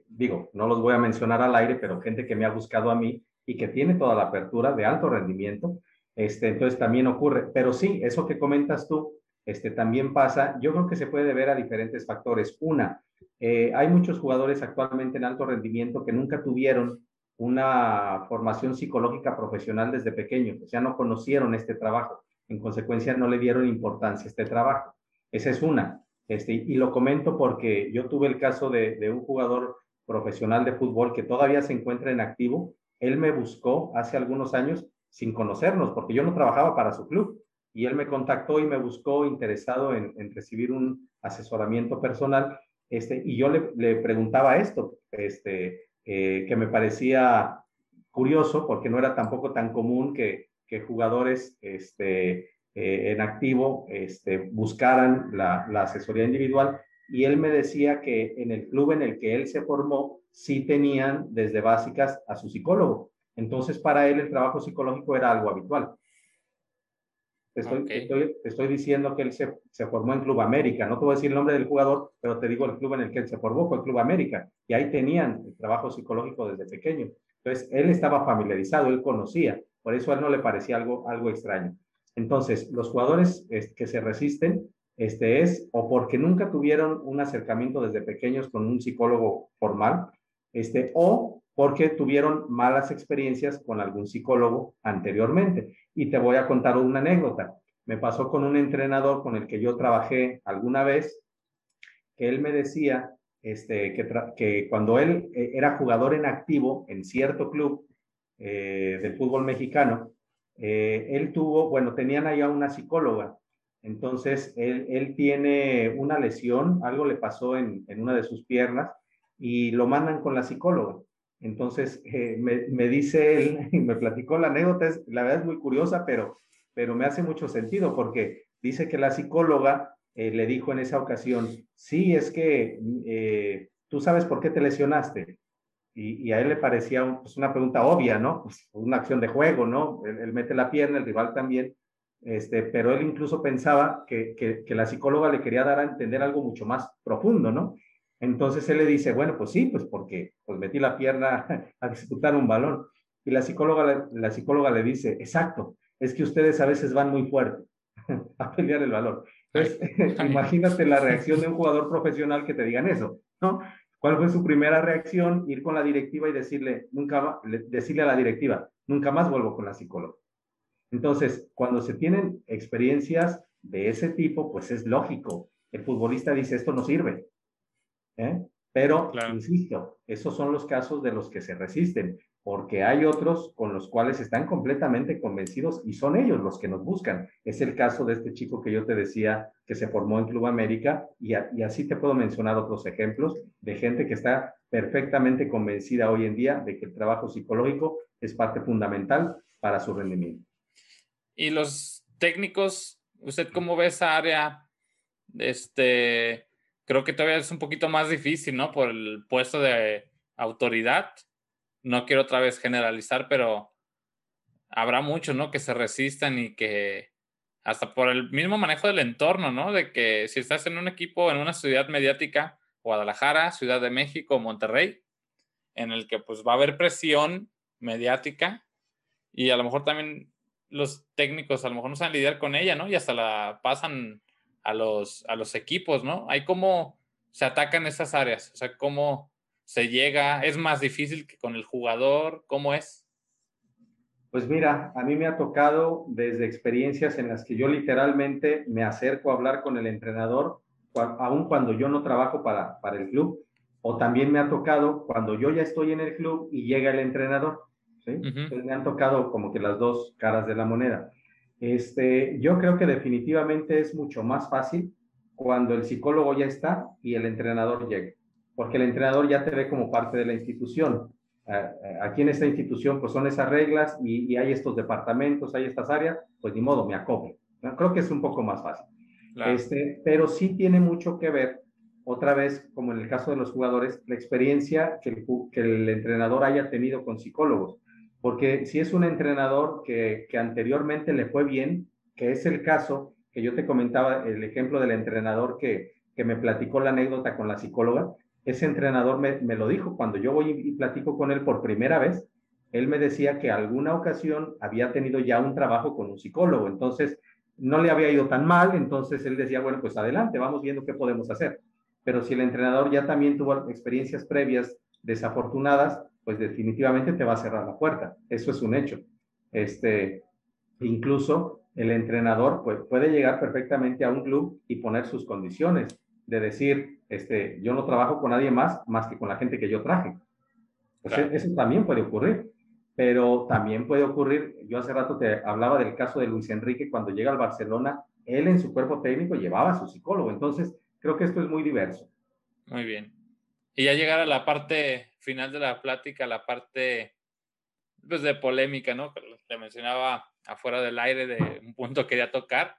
digo, no los voy a mencionar al aire, pero gente que me ha buscado a mí y que tiene toda la apertura de alto rendimiento, este, entonces también ocurre. Pero sí, eso que comentas tú, este, también pasa, yo creo que se puede ver a diferentes factores. Una, eh, hay muchos jugadores actualmente en alto rendimiento que nunca tuvieron una formación psicológica profesional desde pequeño, o sea, no conocieron este trabajo, en consecuencia no le dieron importancia a este trabajo. Esa es una. Este, y lo comento porque yo tuve el caso de, de un jugador profesional de fútbol que todavía se encuentra en activo. Él me buscó hace algunos años sin conocernos, porque yo no trabajaba para su club. Y él me contactó y me buscó interesado en, en recibir un asesoramiento personal. Este, y yo le, le preguntaba esto, este, eh, que me parecía curioso porque no era tampoco tan común que, que jugadores este, eh, en activo este, buscaran la, la, asesoría individual. Y él me decía que en el club en el que él se formó, sí tenían desde básicas a su psicólogo. Entonces, para él el trabajo psicológico era algo habitual. Te estoy, estoy, estoy, diciendo que él se, se, formó en Club América. No te voy a decir el nombre del jugador, pero te digo el club en el que él se formó, fue el Club América. Y ahí tenían el trabajo psicológico desde pequeño. Entonces, él estaba familiarizado, él conocía. Por eso a él no le parecía algo, algo extraño. Entonces, los jugadores que se resisten este es o porque nunca tuvieron un acercamiento desde pequeños con un psicólogo formal, este, o porque tuvieron malas experiencias con algún psicólogo anteriormente. Y te voy a contar una anécdota. Me pasó con un entrenador con el que yo trabajé alguna vez, que él me decía este, que, cuando él eh, era jugador en activo en cierto club eh, del fútbol mexicano, eh, él tuvo, bueno, tenían allá una psicóloga. Entonces, él, él tiene una lesión, algo le pasó en, en una de sus piernas y lo mandan con la psicóloga. Entonces, eh, me, dice él, y me platicó la anécdota, es, la verdad es muy curiosa, pero, pero me hace mucho sentido porque dice que la psicóloga eh, le dijo en esa ocasión, sí, es que eh, tú sabes por qué te lesionaste. Y, a él le parecía pues, una pregunta obvia, ¿no? Pues, una acción de juego, ¿no? Él, mete la pierna, el rival también, este, pero él incluso pensaba que, que, que la psicóloga le quería dar a entender algo mucho más profundo, ¿no? Entonces él le dice, bueno, pues sí, pues porque pues metí la pierna a disputar un balón. Y la psicóloga, la psicóloga le dice, exacto, es que ustedes a veces van muy fuerte a pelear el balón. Entonces, imagínate la reacción de un jugador profesional que te digan eso, ¿no? ¿Cuál fue su primera reacción? Ir con la directiva y decirle, nunca, decirle a la directiva, nunca más vuelvo con la psicóloga. Entonces, cuando se tienen experiencias de ese tipo, pues es lógico. El futbolista dice, esto no sirve, ¿eh? Pero, insisto, esos son los casos de los que se resisten, porque hay otros con los cuales están completamente convencidos y son ellos los que nos buscan. Es el caso de este chico que yo te decía que se formó en Club América y, y así te puedo mencionar otros ejemplos de gente que está perfectamente convencida hoy en día de que el trabajo psicológico es parte fundamental para su rendimiento. Y los técnicos, ¿usted cómo ve esa área? Este, creo que todavía es un poquito más difícil, ¿no? Por el puesto de autoridad. No quiero otra vez generalizar, pero habrá muchos, ¿no? Que se resistan y que hasta por el mismo manejo del entorno, ¿no? De que si estás en un equipo, en una ciudad mediática, Guadalajara, Ciudad de México, Monterrey, en el que pues va a haber presión mediática y a lo mejor también los técnicos a lo mejor no saben lidiar con ella, ¿no? Y hasta la pasan a los, a los equipos, ¿no? Hay cómo se atacan esas áreas, o sea, cómo se llega, es más difícil que con el jugador, ¿cómo es? Pues mira, a mí me ha tocado desde experiencias en las que yo literalmente me acerco a hablar con el entrenador, aun cuando yo no trabajo para, para el club, o también me ha tocado cuando yo ya estoy en el club y llega el entrenador. ¿sí? me han tocado como que las dos caras de la moneda. Este, yo creo que definitivamente es mucho más fácil cuando el psicólogo ya está y el entrenador llega, porque el entrenador ya te ve como parte de la institución. Aquí en esta institución pues son esas reglas y, hay estos departamentos, hay estas áreas, pues ni modo, me acoplo. Creo que es un poco más fácil. Este, pero sí tiene mucho que ver, otra vez, como en el caso de los jugadores, la experiencia que el, que el entrenador haya tenido con psicólogos. Porque si es un entrenador que, anteriormente le fue bien, que es el caso que yo te comentaba, el ejemplo del entrenador que, que me platicó la anécdota con la psicóloga, ese entrenador me, me, lo dijo cuando yo voy y platico con él por primera vez, él me decía que alguna ocasión había tenido ya un trabajo con un psicólogo, entonces no le había ido tan mal, entonces él decía, bueno, pues adelante, vamos viendo qué podemos hacer. Pero si el entrenador ya también tuvo experiencias previas desafortunadas, pues definitivamente te va a cerrar la puerta. Eso es un hecho. Este, incluso el entrenador pues, puede llegar perfectamente a un club y poner sus condiciones de decir, este, yo no trabajo con nadie más más que con la gente que yo traje. Pues, eso también puede ocurrir, pero también puede ocurrir, yo hace rato te hablaba del caso de Luis Enrique cuando llega al Barcelona, él en su cuerpo técnico llevaba a su psicólogo, entonces creo que esto es muy diverso. Muy bien. Y ya llegar a la parte final de la plática, la parte pues, de polémica, ¿no? Te mencionaba afuera del aire de un punto que quería tocar.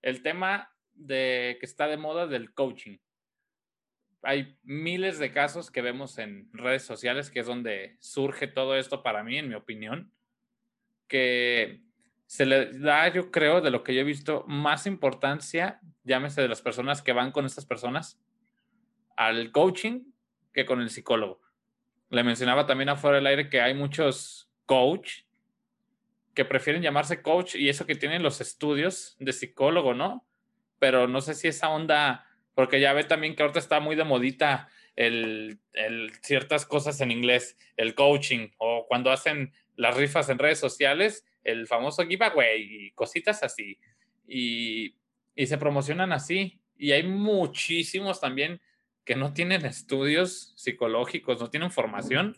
El tema de que está de moda del coaching. Hay miles de casos que vemos en redes sociales, que es donde surge todo esto para mí, en mi opinión, que se le da, yo creo, de lo que yo he visto, más importancia, llámese de las personas que van con estas personas, al coaching que con el psicólogo. Le mencionaba también afuera del aire que hay muchos coach que prefieren llamarse coach y eso que tienen los estudios de psicólogo, ¿no? Pero no sé si esa onda, porque ya ve también que ahorita está muy de modita el, ciertas cosas en inglés, el coaching, o cuando hacen las rifas en redes sociales, el famoso giveaway y cositas así. Y, y se promocionan así. Y hay muchísimos también que no tienen estudios psicológicos, no tienen formación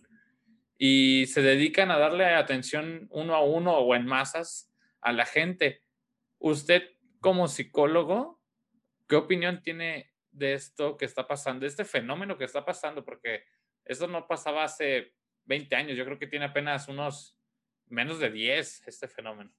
y se dedican a darle atención uno a uno o en masas a la gente. Usted como psicólogo, ¿qué opinión tiene de esto que está pasando, de este fenómeno que está pasando? Porque esto no pasaba hace 20 años, yo creo que tiene apenas unos menos de 10 este fenómeno.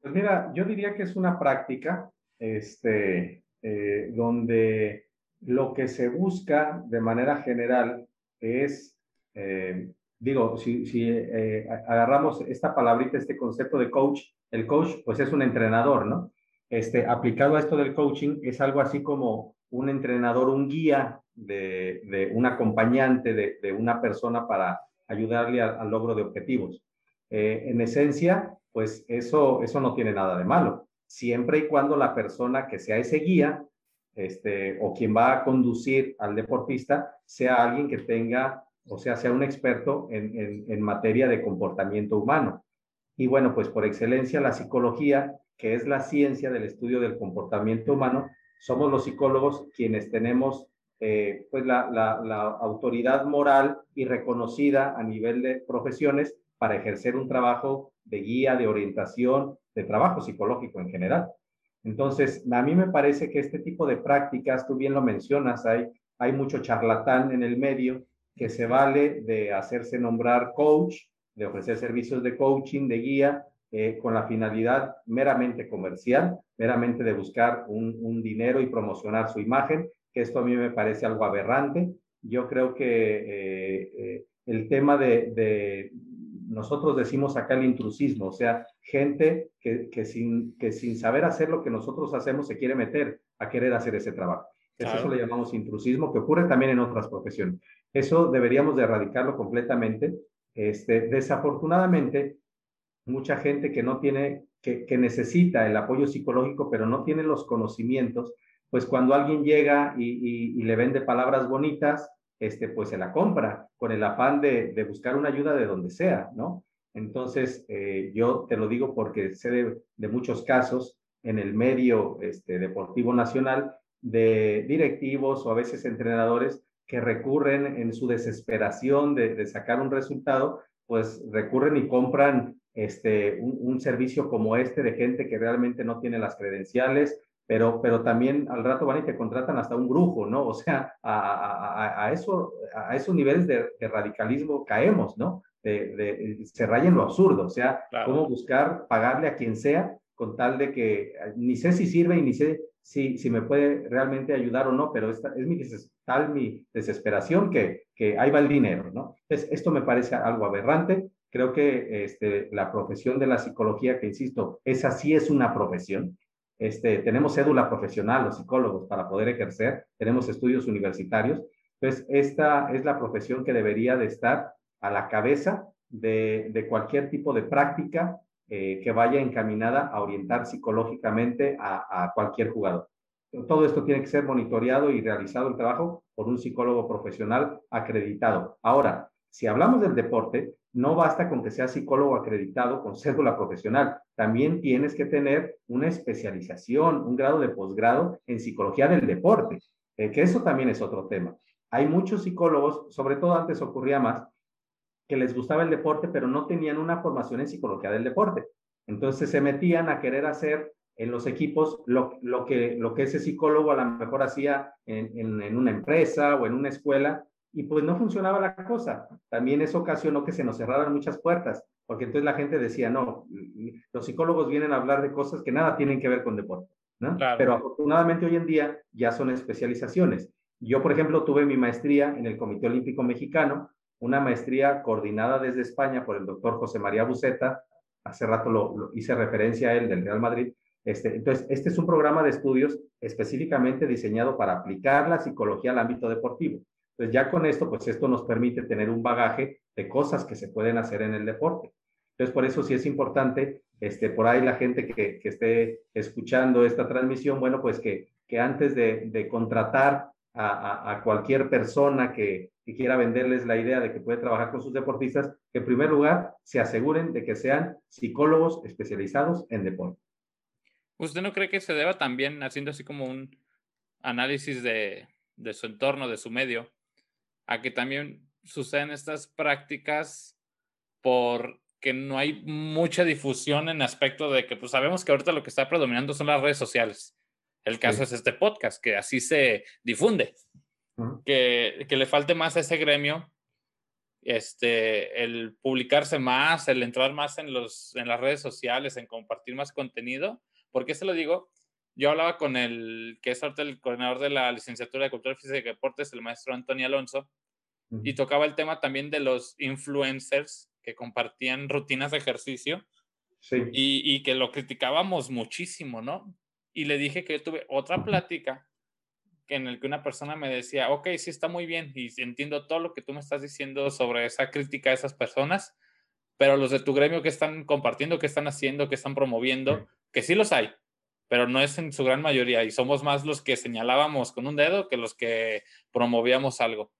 Pues mira, yo diría que es una práctica este, eh, donde lo que se busca de manera general es, eh, digo, si, eh, agarramos esta palabrita, este concepto de coach, el coach pues es un entrenador, ¿no? Este, aplicado a esto del coaching es algo así como un entrenador, un guía de, de un acompañante de, de, una persona para ayudarle al logro de objetivos. Eh, en esencia, pues eso, eso no tiene nada de malo, siempre y cuando la persona que sea ese guía este, o quien va a conducir al deportista sea alguien que tenga, o sea, sea un experto en, en, materia de comportamiento humano. Y bueno, pues por excelencia la psicología, que es la ciencia del estudio del comportamiento humano, somos los psicólogos quienes tenemos eh, pues la, la, la, autoridad moral y reconocida a nivel de profesiones para ejercer un trabajo de guía, de orientación, de trabajo psicológico en general. Entonces, a mí me parece que este tipo de prácticas, tú bien lo mencionas, hay, hay mucho charlatán en el medio que se vale de hacerse nombrar coach, de ofrecer servicios de coaching, de guía, eh, con la finalidad meramente comercial, meramente de buscar un, dinero y promocionar su imagen, que esto a mí me parece algo aberrante. Yo creo que eh, eh, el tema de, nosotros decimos acá el intrusismo, o sea, gente que, que, sin, que sin saber hacer lo que nosotros hacemos se quiere meter a querer hacer ese trabajo. Eso le llamamos intrusismo, que ocurre también en otras profesiones. Eso deberíamos de erradicarlo completamente. Este, desafortunadamente, mucha gente que no tiene, que, que necesita el apoyo psicológico, pero no tiene los conocimientos, pues cuando alguien llega y, le vende palabras bonitas, este, pues se la compra con el afán de, buscar una ayuda de donde sea, ¿no? Entonces, eh, yo te lo digo porque sé de, muchos casos en el medio este, deportivo nacional de directivos o a veces entrenadores que recurren en su desesperación de, sacar un resultado, pues recurren y compran este, un, servicio como este de gente que realmente no tiene las credenciales, pero, pero también al rato van y te contratan hasta un brujo, ¿no? O sea, a, a, eso, a esos niveles de, radicalismo caemos, ¿no? De, se raya en lo absurdo, o sea, cómo buscar pagarle a quien sea con tal de que ni sé si sirve y ni sé si, si me puede realmente ayudar o no, pero esta, es mi, tal mi desesperación que, que ahí va el dinero, ¿no? Entonces, esto me parece algo aberrante. Creo que este, la profesión de la psicología, que insisto, esa sí es una profesión, este, tenemos cédula profesional, los psicólogos, para poder ejercer, tenemos estudios universitarios. Entonces, esta es la profesión que debería de estar a la cabeza de, cualquier tipo de práctica eh, que vaya encaminada a orientar psicológicamente a, a cualquier jugador. Todo esto tiene que ser monitoreado y realizado el trabajo por un psicólogo profesional acreditado. Ahora, si hablamos del deporte, no basta con que seas psicólogo acreditado con cédula profesional, también tienes que tener una especialización, un grado de posgrado en psicología del deporte, eh, que eso también es otro tema. Hay muchos psicólogos, sobre todo antes ocurría más, que les gustaba el deporte, pero no tenían una formación en psicología del deporte. Entonces se metían a querer hacer en los equipos lo, que, lo que ese psicólogo a lo mejor hacía en, en una empresa o en una escuela y pues no funcionaba la cosa. También eso ocasionó que se nos cerraran muchas puertas, porque entonces la gente decía, no, los psicólogos vienen a hablar de cosas que nada tienen que ver con deporte, ¿no? Pero afortunadamente hoy en día ya son especializaciones. Yo, por ejemplo, tuve mi maestría en el Comité Olímpico Mexicano, una maestría coordinada desde España por el doctor José María Buceta, hace rato lo, hice referencia a él del Real Madrid, este, entonces, este es un programa de estudios específicamente diseñado para aplicar la psicología al ámbito deportivo. Entonces ya con esto, pues esto nos permite tener un bagaje de cosas que se pueden hacer en el deporte. Entonces por eso sí es importante, este, por ahí la gente que, que esté escuchando esta transmisión, bueno, pues que, que antes de, de contratar a, a, cualquier persona que, que, quiera venderles la idea de que puede trabajar con sus deportistas, que en primer lugar se aseguren de que sean psicólogos especializados en deporte. ¿Usted no cree que se deba también haciendo así como un análisis de, de su entorno, de su medio, a que también suceden estas prácticas porque no hay mucha difusión en aspecto de que pues sabemos que ahorita lo que está predominando son las redes sociales. El caso es este podcast, que así se difunde. que, que, le falte más a ese gremio este, el publicarse más, el entrar más en, los, en las redes sociales, en compartir más contenido. ¿Por qué se lo digo? Yo hablaba con el que es ahorita el coordinador de la licenciatura de Cultura Física y Deportes, el maestro Antonio Alonso, y tocaba el tema también de los influencers que compartían rutinas de ejercicio y, y, que lo criticábamos muchísimo, ¿no? Y le dije que yo tuve otra plática en el que una persona me decía, ok, sí está muy bien y entiendo todo lo que tú me estás diciendo sobre esa crítica a esas personas, pero los de tu gremio que están compartiendo, que están haciendo, que están promoviendo, que sí los hay, pero no es en su gran mayoría y somos más los que señalábamos con un dedo que los que promovíamos algo.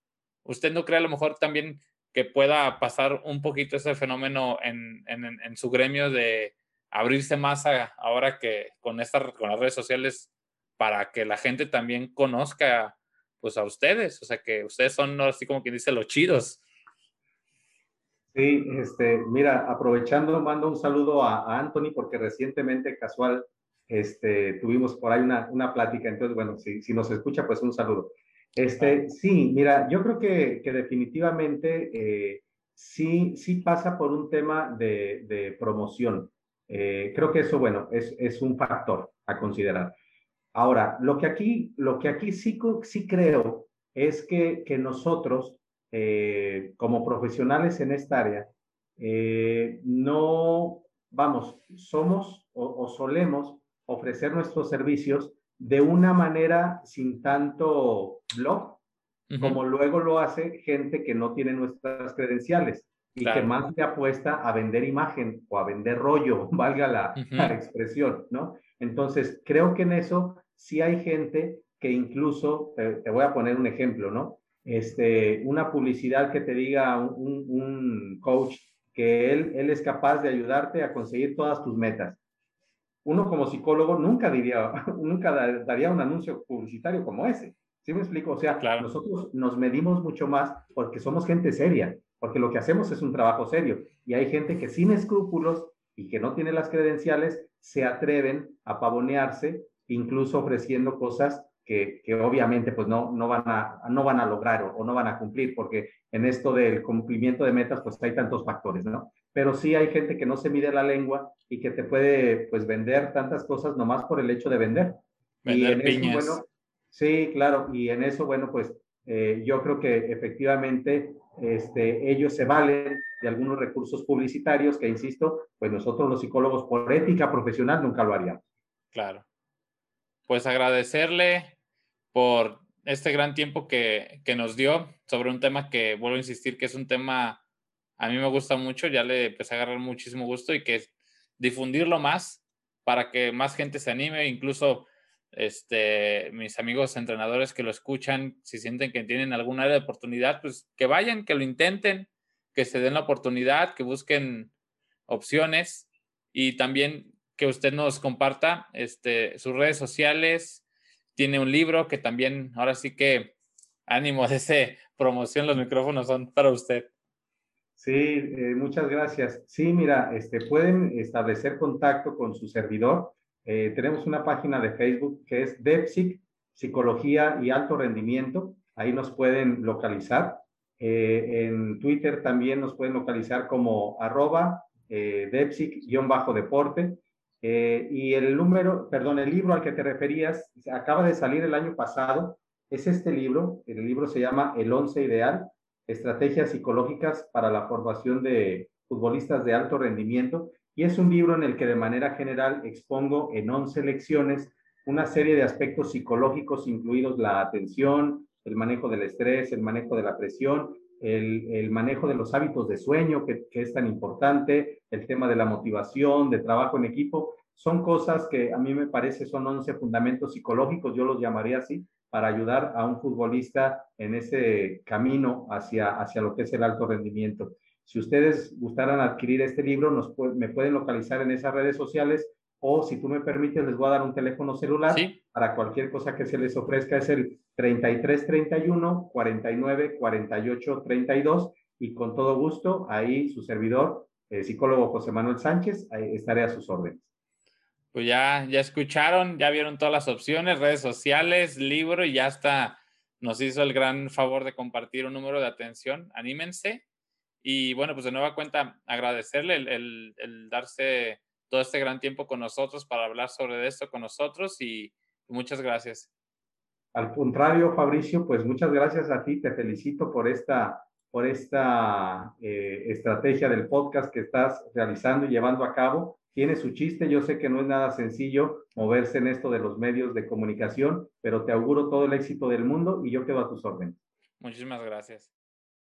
¿Usted no cree a lo mejor también que pueda pasar un poquito ese fenómeno en, en, su gremio de abrirse más ahora que con, esta, con las redes sociales para que la gente también conozca pues a ustedes? O sea, que ustedes son así como quien dice los chidos. Sí, este, mira, aprovechando, mando un saludo a, a Anthony porque recientemente, casual, este, tuvimos por ahí una, una plática, entonces, bueno, si, si nos escucha, pues un saludo. Este, sí, mira, yo creo que, que definitivamente eh, sí, sí pasa por un tema de, de promoción. Eh, creo que eso, bueno, es, es, un factor a considerar. Ahora, lo que aquí, lo que aquí sí, sí creo es que, que nosotros, eh, como profesionales en esta área, no, vamos, somos o, o solemos ofrecer nuestros servicios de una manera sin tanto blog, como luego lo hace gente que no tiene nuestras credenciales y que más te apuesta a vender imagen o a vender rollo, valga la, expresión, ¿no? Entonces, creo que en eso sí hay gente que incluso, te, voy a poner un ejemplo, ¿no? Este, una publicidad que te diga un, un coach que él, él es capaz de ayudarte a conseguir todas tus metas. Uno como psicólogo nunca diría, nunca daría un anuncio publicitario como ese. ¿Sí me explico? O sea, nosotros nos medimos mucho más porque somos gente seria, porque lo que hacemos es un trabajo serio. Y hay gente que sin escrúpulos y que no tiene las credenciales se atreven a pavonearse, incluso ofreciendo cosas que, que, obviamente pues no, no, van a, no van a lograr o, o, no van a cumplir, porque en esto del cumplimiento de metas pues hay tantos factores, ¿no? Pero sí hay gente que no se mide la lengua y que te puede pues vender tantas cosas nomás por el hecho de vender. Vender piñas. bueno, sí, claro, y en eso, bueno, pues eh, yo creo que efectivamente este, ellos se valen de algunos recursos publicitarios que, insisto, pues nosotros los psicólogos por ética profesional nunca lo haríamos. Claro. Pues agradecerle por este gran tiempo que, que, nos dio sobre un tema que, vuelvo a insistir, que es un tema, a mí me gusta mucho, ya le empecé a agarrar muchísimo gusto y que es difundirlo más para que más gente se anime, incluso este, mis amigos entrenadores que lo escuchan, si sienten que tienen alguna oportunidad, pues que vayan, que lo intenten, que se den la oportunidad, que busquen opciones y también que usted nos comparta este, sus redes sociales, tiene un libro que también, ahora sí que ánimo de ese promoción, los micrófonos son para usted. Sí, eh, muchas gracias. Sí, mira, este, pueden establecer contacto con su servidor. Eh, tenemos una página de Facebook que es DEPSIC, Psicología y Alto Rendimiento. Ahí nos pueden localizar. Eh, en Twitter también nos pueden localizar como arroba DEPSIC-deporte. Eh, y el número, perdón, el libro al que te referías acaba de salir el año pasado. Es este libro. El libro se llama El Once Ideal, Estrategias Psicológicas para la Formación de Futbolistas de Alto Rendimiento. Y es un libro en el que de manera general expongo en 11 lecciones una serie de aspectos psicológicos, incluidos la atención, el manejo del estrés, el manejo de la presión, el, manejo de los hábitos de sueño, que, es tan importante, el tema de la motivación, de trabajo en equipo, son cosas que a mí me parece son 11 fundamentos psicológicos, yo los llamaría así, para ayudar a un futbolista en ese camino hacia, hacia lo que es el alto rendimiento. Si ustedes gustaran adquirir este libro, nos, me pueden localizar en esas redes sociales o si tú me permites, les voy a dar un teléfono celular para cualquier cosa que se les ofrezca. Es el 3331 49 48 32 y con todo gusto ahí su servidor, el psicólogo José Manuel Sánchez, ahí estaré a sus órdenes. Pues ya, ya escucharon, ya vieron todas las opciones, redes sociales, libro y ya está, nos hizo el gran favor de compartir un número de atención. Anímense. Y bueno, pues de nueva cuenta, agradecerle el, el darse todo este gran tiempo con nosotros para hablar sobre esto con nosotros y muchas gracias. Al contrario, Fabricio, pues muchas gracias a ti, te felicito por esta, por esta eh, estrategia del podcast que estás realizando y llevando a cabo. Tiene su chiste, yo sé que no es nada sencillo moverse en esto de los medios de comunicación, pero te auguro todo el éxito del mundo y yo quedo a tus órdenes. Muchísimas gracias.